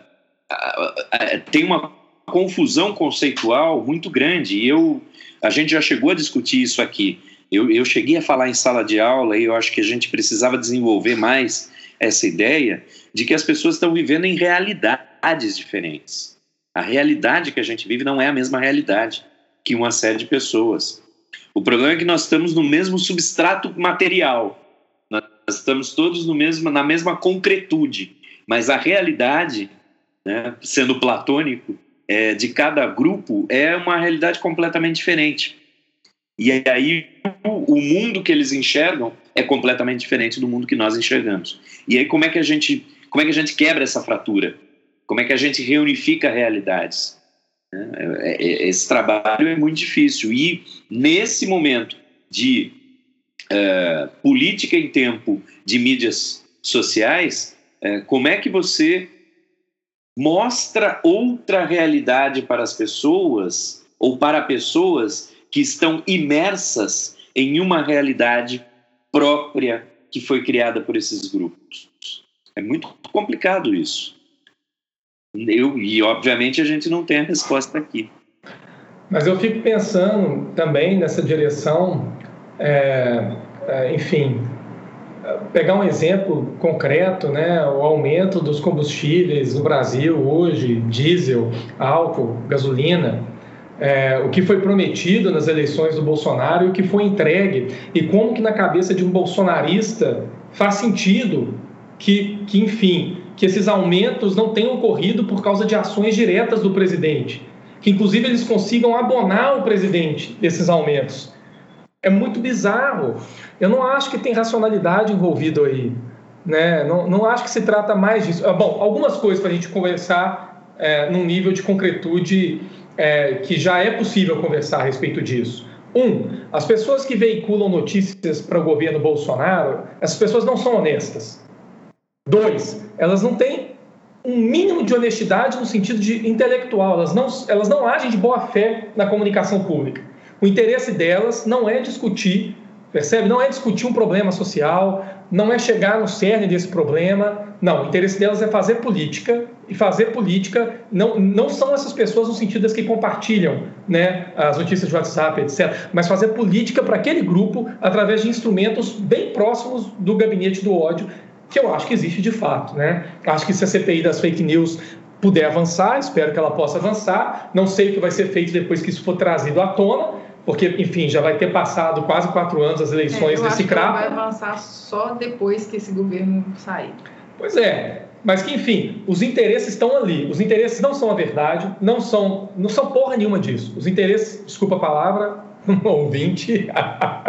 A: tem uma confusão conceitual muito grande. E eu, a gente já chegou a discutir isso aqui. eu, eu cheguei a falar em sala de aula e eu acho que a gente precisava desenvolver mais essa ideia de que as pessoas estão vivendo em realidades diferentes. A realidade que a gente vive não é a mesma realidade que uma série de pessoas. O problema é que nós estamos no mesmo substrato material, nós estamos todos no mesmo, na mesma concretude, mas a realidade, né, sendo platônico, é, de cada grupo é uma realidade completamente diferente. E aí o, o mundo que eles enxergam é completamente diferente do mundo que nós enxergamos. E aí como é que a gente como é que a gente quebra essa fratura? Como é que a gente reunifica realidades? Né? É, é, esse trabalho é muito difícil e nesse momento de uh, política em tempo de mídias sociais, uh, como é que você mostra outra realidade para as pessoas ou para pessoas que estão imersas em uma realidade própria que foi criada por esses grupos. É muito complicado isso. Eu, e, obviamente, a gente não tem a resposta aqui.
B: Mas eu fico pensando também nessa direção, é, é, enfim, pegar um exemplo concreto, né, o aumento dos combustíveis no Brasil hoje, diesel, álcool, gasolina, é, o que foi prometido nas eleições do Bolsonaro e o que foi entregue e como que na cabeça de um bolsonarista faz sentido que, que enfim, que esses aumentos não tenham ocorrido por causa de ações diretas do presidente, que inclusive eles consigam abonar o presidente desses aumentos. É muito bizarro. Eu não acho que tem racionalidade envolvido aí. Né? Não, não acho que se trata mais disso. Ah, bom, algumas coisas para a gente conversar é, num nível de concretude é, que já é possível conversar a respeito disso. Um, as pessoas que veiculam notícias para o governo Bolsonaro, essas pessoas não são honestas. Dois, elas não têm um mínimo de honestidade no sentido de intelectual, elas não, elas não agem de boa fé na comunicação pública. O interesse delas não é discutir, percebe? Não é discutir um problema social, não é chegar no cerne desse problema. Não, o interesse delas é fazer política e fazer política não, não são essas pessoas no sentido das que compartilham né, as notícias de WhatsApp, etc., mas fazer política para aquele grupo através de instrumentos bem próximos do gabinete do ódio, que eu acho que existe de fato. Né? Acho que se a CPI das fake news puder avançar, espero que ela possa avançar. Não sei o que vai ser feito depois que isso for trazido à tona, porque, enfim, já vai ter passado quase quatro anos as eleições
C: é,
B: desse CRAP.
C: vai avançar só depois que esse governo sair.
B: Pois é, mas que, enfim, os interesses estão ali. Os interesses não são a verdade, não são, não são porra nenhuma disso. Os interesses, desculpa a palavra, um ouvinte.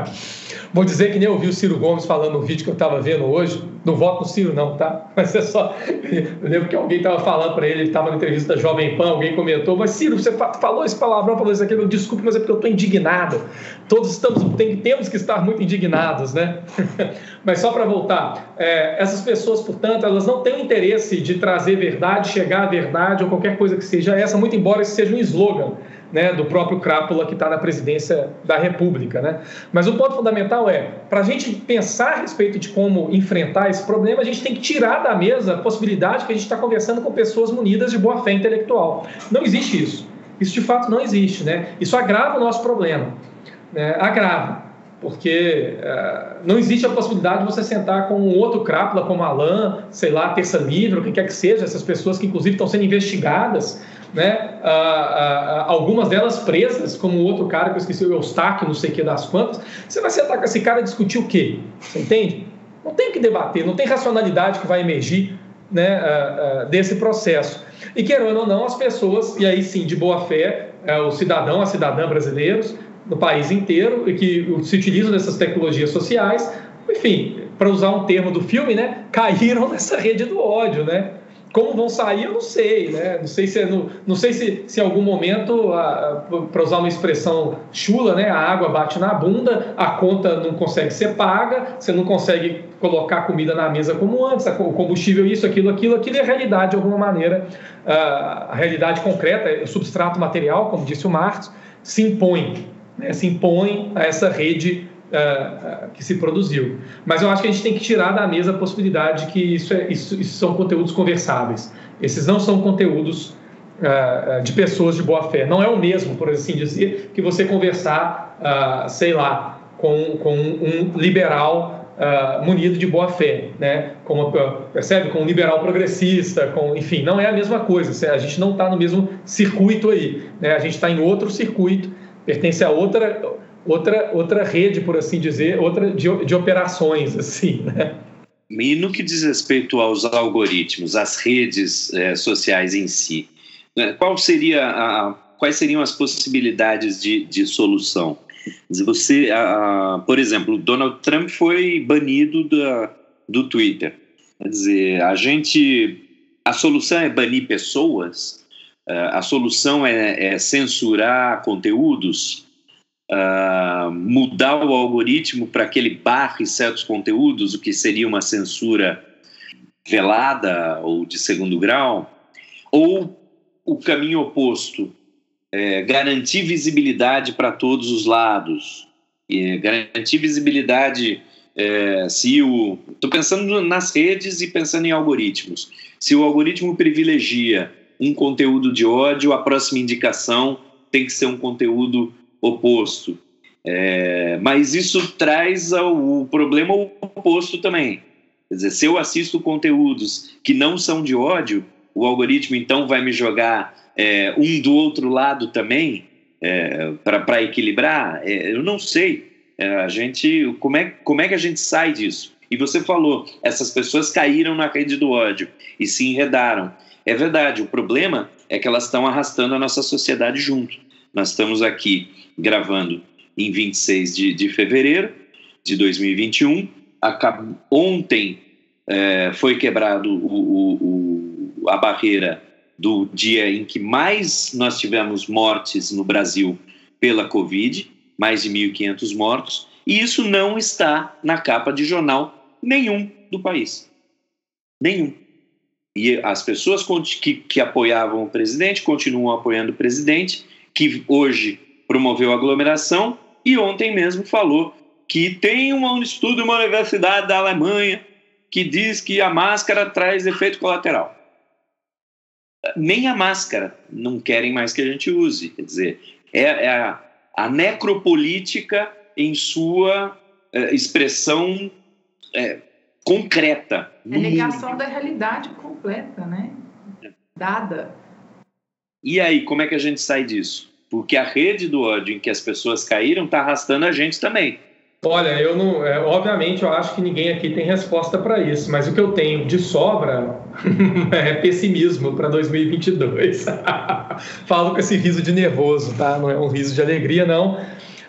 B: Vou dizer que nem ouvi o Ciro Gomes falando no vídeo que eu estava vendo hoje. Não voto no Ciro, não, tá? Mas é só. Eu lembro que alguém estava falando para ele, ele estava na entrevista da Jovem Pan, alguém comentou, mas Ciro, você falou esse palavrão, falou isso aqui, desculpe, mas é porque eu estou indignado. Todos estamos, tem, temos que estar muito indignados, né? mas só para voltar, é, essas pessoas, portanto, elas não têm interesse de trazer verdade, chegar à verdade ou qualquer coisa que seja essa, muito embora esse seja um slogan né, do próprio Crápula que está na presidência da República. Né? Mas o ponto fundamental é, para a gente pensar a respeito de como enfrentar esse problema, a gente tem que tirar da mesa a possibilidade que a gente está conversando com pessoas munidas de boa fé intelectual. Não existe isso. Isso de fato não existe. Né? Isso agrava o nosso problema. Né? Agrava. Porque uh, não existe a possibilidade de você sentar com um outro crápula, como Alain, sei lá, Terça Livre, o que quer que seja, essas pessoas que inclusive estão sendo investigadas né? Ah, ah, algumas delas presas, como o outro cara que eu esqueci, o Eustáquio, não sei o que das quantas. Você vai sentar com esse cara e discutir o quê? Você entende? Não tem que debater, não tem racionalidade que vai emergir né, ah, desse processo. E querendo ou não, as pessoas, e aí sim, de boa fé, é, o cidadão, a cidadã brasileiros, no país inteiro, e que se utilizam dessas tecnologias sociais, enfim, para usar um termo do filme, né, caíram nessa rede do ódio, né? Como vão sair, eu não sei, né? Não sei se, é no, não sei se, se em algum momento, para usar uma expressão chula, né? A água bate na bunda, a conta não consegue ser paga, você não consegue colocar comida na mesa como antes, o combustível, isso, aquilo, aquilo, aquilo, a realidade, de alguma maneira, a realidade concreta, o substrato material, como disse o Marx, se impõe, né? se impõe a essa rede uh, que se produziu. Mas eu acho que a gente tem que tirar da mesa a possibilidade de que isso, é, isso, isso são conteúdos conversáveis. Esses não são conteúdos uh, de pessoas de boa fé. Não é o mesmo, por assim dizer, que você conversar, uh, sei lá, com, com um liberal Uh, munido de boa fé, né? Como, percebe? Com um liberal progressista, com, enfim, não é a mesma coisa. A gente não está no mesmo circuito aí, né? A gente está em outro circuito, pertence a outra, outra, outra rede, por assim dizer, outra de, de operações, assim, né?
A: E no que diz respeito aos algoritmos, às redes é, sociais em si, né? qual seria a, quais seriam as possibilidades de, de solução? Você, a, por exemplo, Donald Trump foi banido da, do Twitter. Quer dizer, a gente, a solução é banir pessoas, é, a solução é, é censurar conteúdos, uh, mudar o algoritmo para que ele barre certos conteúdos, o que seria uma censura velada ou de segundo grau, ou o caminho oposto, é, garantir visibilidade para todos os lados, é, garantir visibilidade é, se o estou pensando nas redes e pensando em algoritmos se o algoritmo privilegia um conteúdo de ódio a próxima indicação tem que ser um conteúdo oposto. É, mas isso traz o problema oposto também. Quer dizer, se eu assisto conteúdos que não são de ódio, o algoritmo então vai me jogar é, um do outro lado também é, para equilibrar? É, eu não sei. É, a gente, como é, como é que a gente sai disso? E você falou, essas pessoas caíram na rede do ódio e se enredaram. É verdade, o problema é que elas estão arrastando a nossa sociedade junto. Nós estamos aqui gravando em 26 de, de fevereiro de 2021. Acab... Ontem é, foi quebrado o, o, o, a barreira do dia em que mais nós tivemos mortes no Brasil pela Covid, mais de 1.500 mortos, e isso não está na capa de jornal nenhum do país. Nenhum. E as pessoas que, que apoiavam o presidente continuam apoiando o presidente, que hoje promoveu aglomeração e ontem mesmo falou que tem um estudo em uma universidade da Alemanha que diz que a máscara traz efeito colateral. Nem a máscara não querem mais que a gente use. Quer dizer, é, é a, a, necropolítica em sua é, expressão é, concreta.
C: É negação mundo. da realidade completa, né? Dada.
A: E aí, como é que a gente sai disso? Porque a rede do ódio em que as pessoas caíram está arrastando a gente também.
B: Olha, eu não. É, obviamente, eu acho que ninguém aqui tem resposta para isso, mas o que eu tenho de sobra é pessimismo para 2022. Falo com esse riso de nervoso, tá? Não é um riso de alegria, não.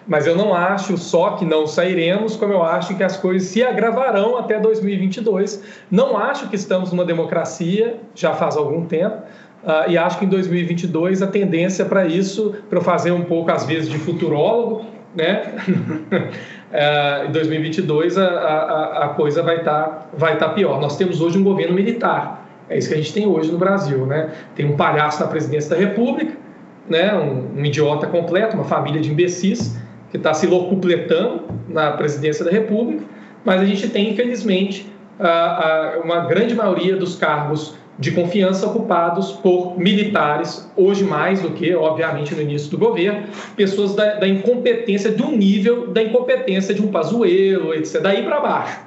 B: Mas eu não acho só que não sairemos, como eu acho que as coisas se agravarão até 2022. Não acho que estamos numa democracia já faz algum tempo. Uh, e acho que em 2022 a tendência para isso, para eu fazer um pouco às vezes de futurólogo, né? uh, em 2022 a, a, a coisa vai estar tá, vai tá pior. Nós temos hoje um governo militar, é isso que a gente tem hoje no Brasil, né? Tem um palhaço na presidência da República, né? Um, um idiota completo, uma família de imbecis que está se locupletando na presidência da República, mas a gente tem infelizmente uma grande maioria dos cargos de confiança ocupados por militares, hoje mais do que, obviamente, no início do governo, pessoas da, da incompetência, do nível da incompetência de um Pazuello, etc. Daí para baixo.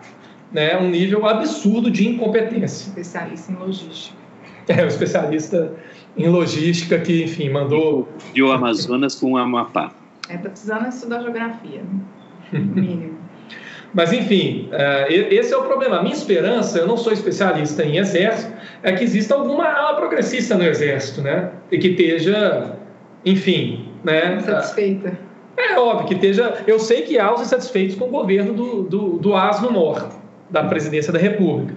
B: Né? Um nível absurdo de incompetência.
C: Especialista em logística.
B: É, o especialista em logística que, enfim, mandou.
A: E o Amazonas com o Amapá.
C: É, tá precisando estudar geografia, né? mínimo.
B: Mas, enfim, é, esse é o problema. A minha esperança, eu não sou especialista em exército, é que exista alguma ala progressista no exército, né? E que esteja, enfim, né?
C: Satisfeita.
B: É óbvio que esteja. Eu sei que há os insatisfeitos com o governo do, do, do asno mor, da presidência da República.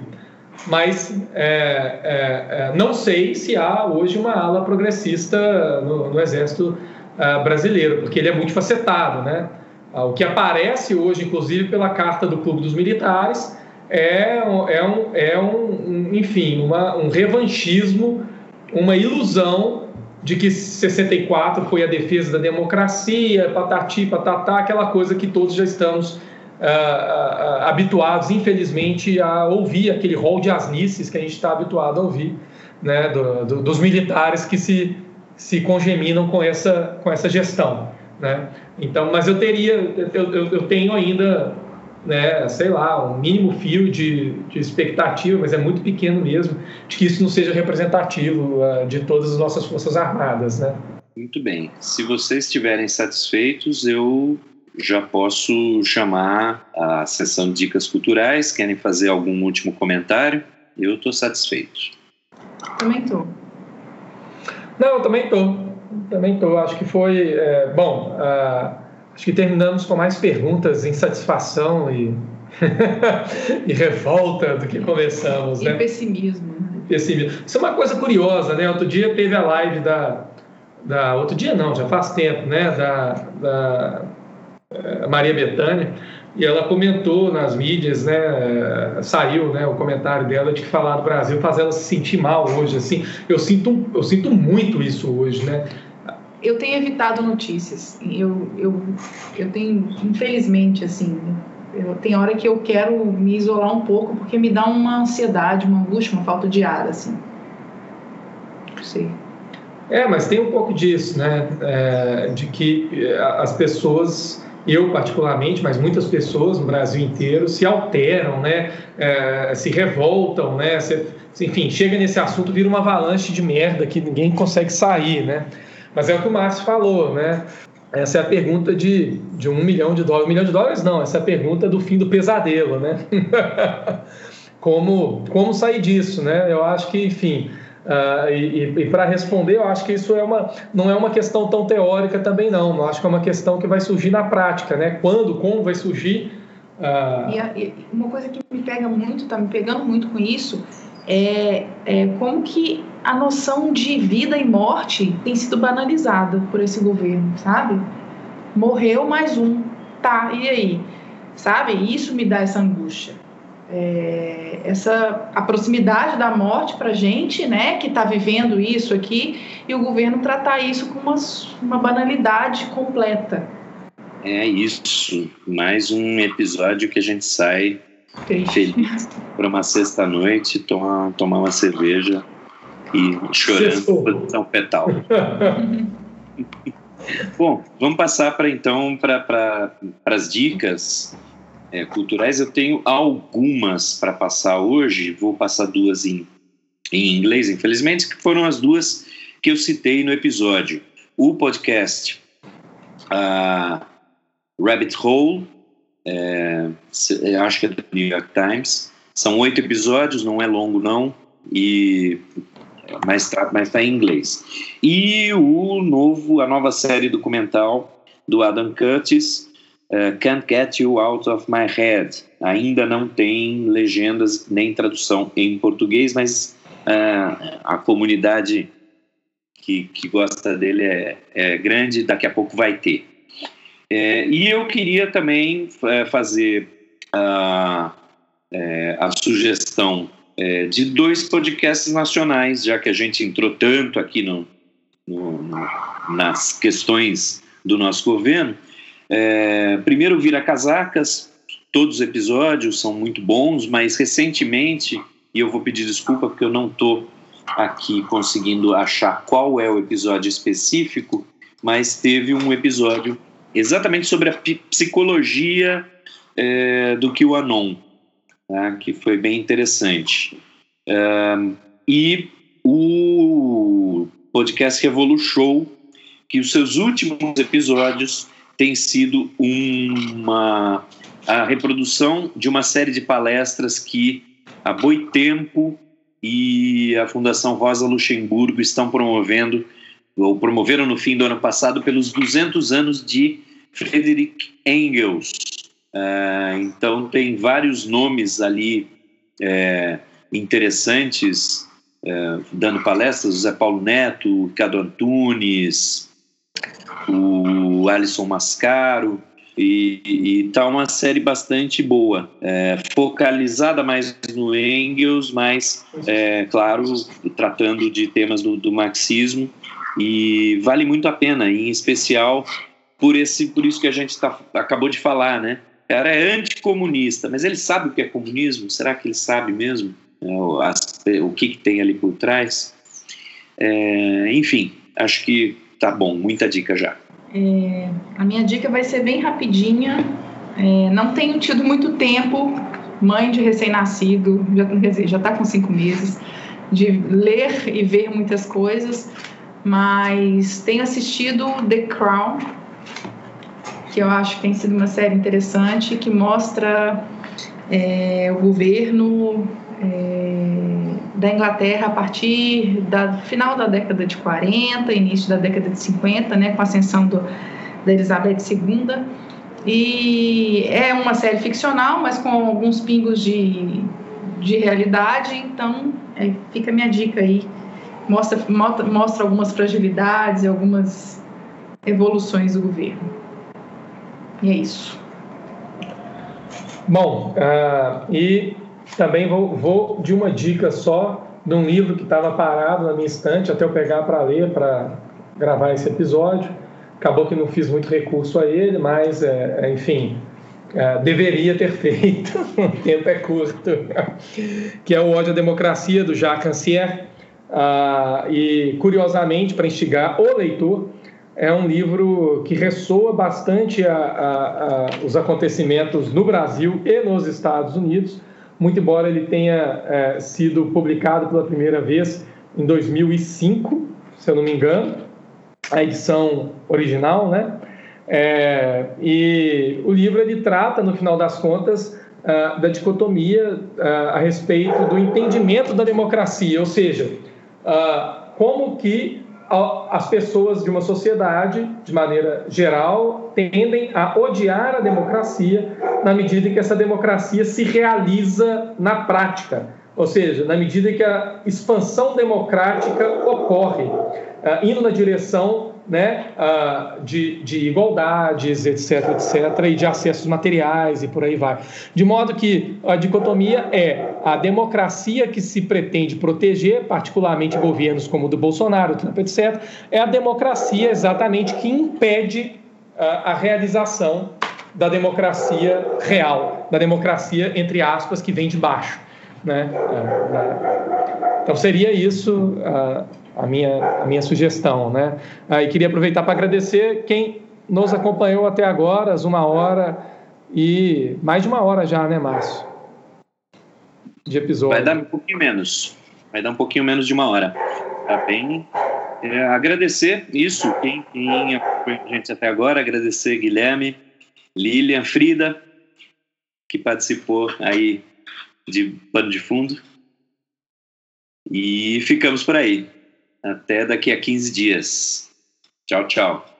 B: Mas é, é, é, não sei se há hoje uma ala progressista no, no exército uh, brasileiro, porque ele é muito facetado, né? Ah, o que aparece hoje, inclusive, pela carta do Clube dos Militares, é, é, um, é um, enfim, uma, um revanchismo, uma ilusão de que 64 foi a defesa da democracia, patati, patatá, aquela coisa que todos já estamos uh, uh, habituados, infelizmente, a ouvir, aquele rol de asnices que a gente está habituado a ouvir, né, do, do, dos militares que se, se congeminam com essa, com essa gestão. Né? Então, mas eu teria, eu, eu, eu tenho ainda, né, sei lá, um mínimo fio de, de expectativa, mas é muito pequeno mesmo, de que isso não seja representativo uh, de todas as nossas forças armadas, né?
A: Muito bem. Se vocês estiverem satisfeitos, eu já posso chamar a sessão de dicas culturais. Querem fazer algum último comentário? Eu estou satisfeito.
C: Também estou.
B: Não, também estou. Também estou. Acho que foi. É, bom, uh, acho que terminamos com mais perguntas, insatisfação e, e revolta do que começamos.
C: E
B: né?
C: pessimismo. Né?
B: Pessimismo. Isso é uma coisa curiosa, né? Outro dia teve a live da. da outro dia não, já faz tempo, né? Da, da eh, Maria Bethânia, e ela comentou nas mídias, né, saiu, né, o comentário dela de que falar do Brasil faz ela se sentir mal hoje, assim, eu sinto, eu sinto muito isso hoje, né.
C: Eu tenho evitado notícias, eu, eu, eu tenho, infelizmente, assim, eu, tem hora que eu quero me isolar um pouco porque me dá uma ansiedade, uma angústia, uma falta de ar, assim. Não sei.
B: É, mas tem um pouco disso, né, é, de que eh, as pessoas eu particularmente, mas muitas pessoas no Brasil inteiro se alteram, né, é, se revoltam, né, se, enfim, chega nesse assunto, vira uma avalanche de merda que ninguém consegue sair, né. Mas é o que o Márcio falou, né, essa é a pergunta de, de um milhão de dólares. Um milhão de dólares não, essa é a pergunta do fim do pesadelo, né. como, como sair disso, né, eu acho que, enfim... Uh, e, e para responder, eu acho que isso é uma, não é uma questão tão teórica também não. Eu acho que é uma questão que vai surgir na prática, né? Quando, como vai surgir.
C: Uh... E, a, e, uma coisa que me pega muito, está me pegando muito com isso, é, é como que a noção de vida e morte tem sido banalizada por esse governo, sabe? Morreu mais um, tá? E aí, sabe? Isso me dá essa angústia é, essa a proximidade da morte para a gente, né, que está vivendo isso aqui, e o governo tratar isso com uma, uma banalidade completa.
A: É isso, mais um episódio que a gente sai Triste. feliz para uma sexta-noite, tomar, tomar uma cerveja e chorando posição fetal. Bom, vamos passar para então para pra, as dicas é, culturais. Eu tenho algumas para passar hoje, vou passar duas em, em inglês, infelizmente, que foram as duas que eu citei no episódio. O podcast uh, Rabbit Hole, é, acho que é do New York Times. São oito episódios, não é longo não, e mas está mas tá em inglês. E o novo, a nova série documental do Adam Curtis, Uh, Can't Get You Out of My Head. Ainda não tem legendas nem tradução em português, mas uh, a comunidade que, que gosta dele é, é grande, daqui a pouco vai ter. É, e eu queria também fazer a, a sugestão de dois podcasts nacionais, já que a gente entrou tanto aqui no, no nas questões do nosso governo. É, primeiro, Vira Casacas, todos os episódios são muito bons, mas recentemente, e eu vou pedir desculpa porque eu não estou aqui conseguindo achar qual é o episódio específico, mas teve um episódio exatamente sobre a psicologia é, do QAnon, tá? que foi bem interessante. É, e o podcast Revolu Show, que os seus últimos episódios tem sido uma a reprodução de uma série de palestras que a Boitempo e a Fundação Rosa Luxemburgo estão promovendo ou promoveram no fim do ano passado pelos 200 anos de Friedrich Engels. Uh, então tem vários nomes ali é, interessantes é, dando palestras, José Paulo Neto, Ricardo Antunes, o Alisson Mascaro, e, e tá uma série bastante boa, é, focalizada mais no Engels, mas, é, claro, tratando de temas do, do, marxismo, e vale muito a pena, em especial por, esse, por isso que a gente tá, acabou de falar, né? O cara é anticomunista, mas ele sabe o que é comunismo? Será que ele sabe mesmo é, as, o que, que, tem ali por trás? É, enfim, acho que tá bom, muita dica já.
C: É, a minha dica vai ser bem rapidinha. É, não tenho tido muito tempo, mãe de recém-nascido, já está com cinco meses, de ler e ver muitas coisas, mas tenho assistido The Crown, que eu acho que tem sido uma série interessante, que mostra é, o governo é, da Inglaterra a partir da final da década de 40, início da década de 50, né, com a ascensão do, da Elizabeth II. E é uma série ficcional, mas com alguns pingos de, de realidade, então é, fica a minha dica aí. Mostra, mostra algumas fragilidades e algumas evoluções do governo. E é isso.
B: Bom, uh, e também vou, vou, de uma dica só de um livro que estava parado na minha estante até eu pegar para ler, para gravar esse episódio. Acabou que não fiz muito recurso a ele, mas, é, é enfim, é, deveria ter feito, o tempo é curto, que é o Ódio à Democracia, do Jacques Rancière. Ah, e, curiosamente, para instigar o leitor, é um livro que ressoa bastante a, a, a, os acontecimentos no Brasil e nos Estados Unidos, muito embora ele tenha é, sido publicado pela primeira vez em 2005, se eu não me engano, a edição original, né? É, e o livro ele trata, no final das contas, uh, da dicotomia uh, a respeito do entendimento da democracia, ou seja, uh, como que as pessoas de uma sociedade, de maneira geral, tendem a odiar a democracia na medida em que essa democracia se realiza na prática, ou seja, na medida em que a expansão democrática ocorre, uh, indo na direção né, uh, de, de, igualdades, etc, etc, e de acessos materiais e por aí vai. De modo que a dicotomia é a democracia que se pretende proteger, particularmente governos como o do Bolsonaro, Trump, etc, é a democracia exatamente que impede uh, a realização da democracia real, da democracia, entre aspas, que vem de baixo. Né? Uh, então seria isso a minha, a minha sugestão. Né? E queria aproveitar para agradecer quem nos acompanhou até agora, às uma hora e mais de uma hora já, né, Márcio? De episódio.
A: Vai dar um pouquinho menos. Vai dar um pouquinho menos de uma hora. Tá bem? É, agradecer isso, quem, quem acompanhou a gente até agora, agradecer Guilherme, Lilian, Frida, que participou aí de pano de fundo. E ficamos por aí. Até daqui a 15 dias. Tchau, tchau.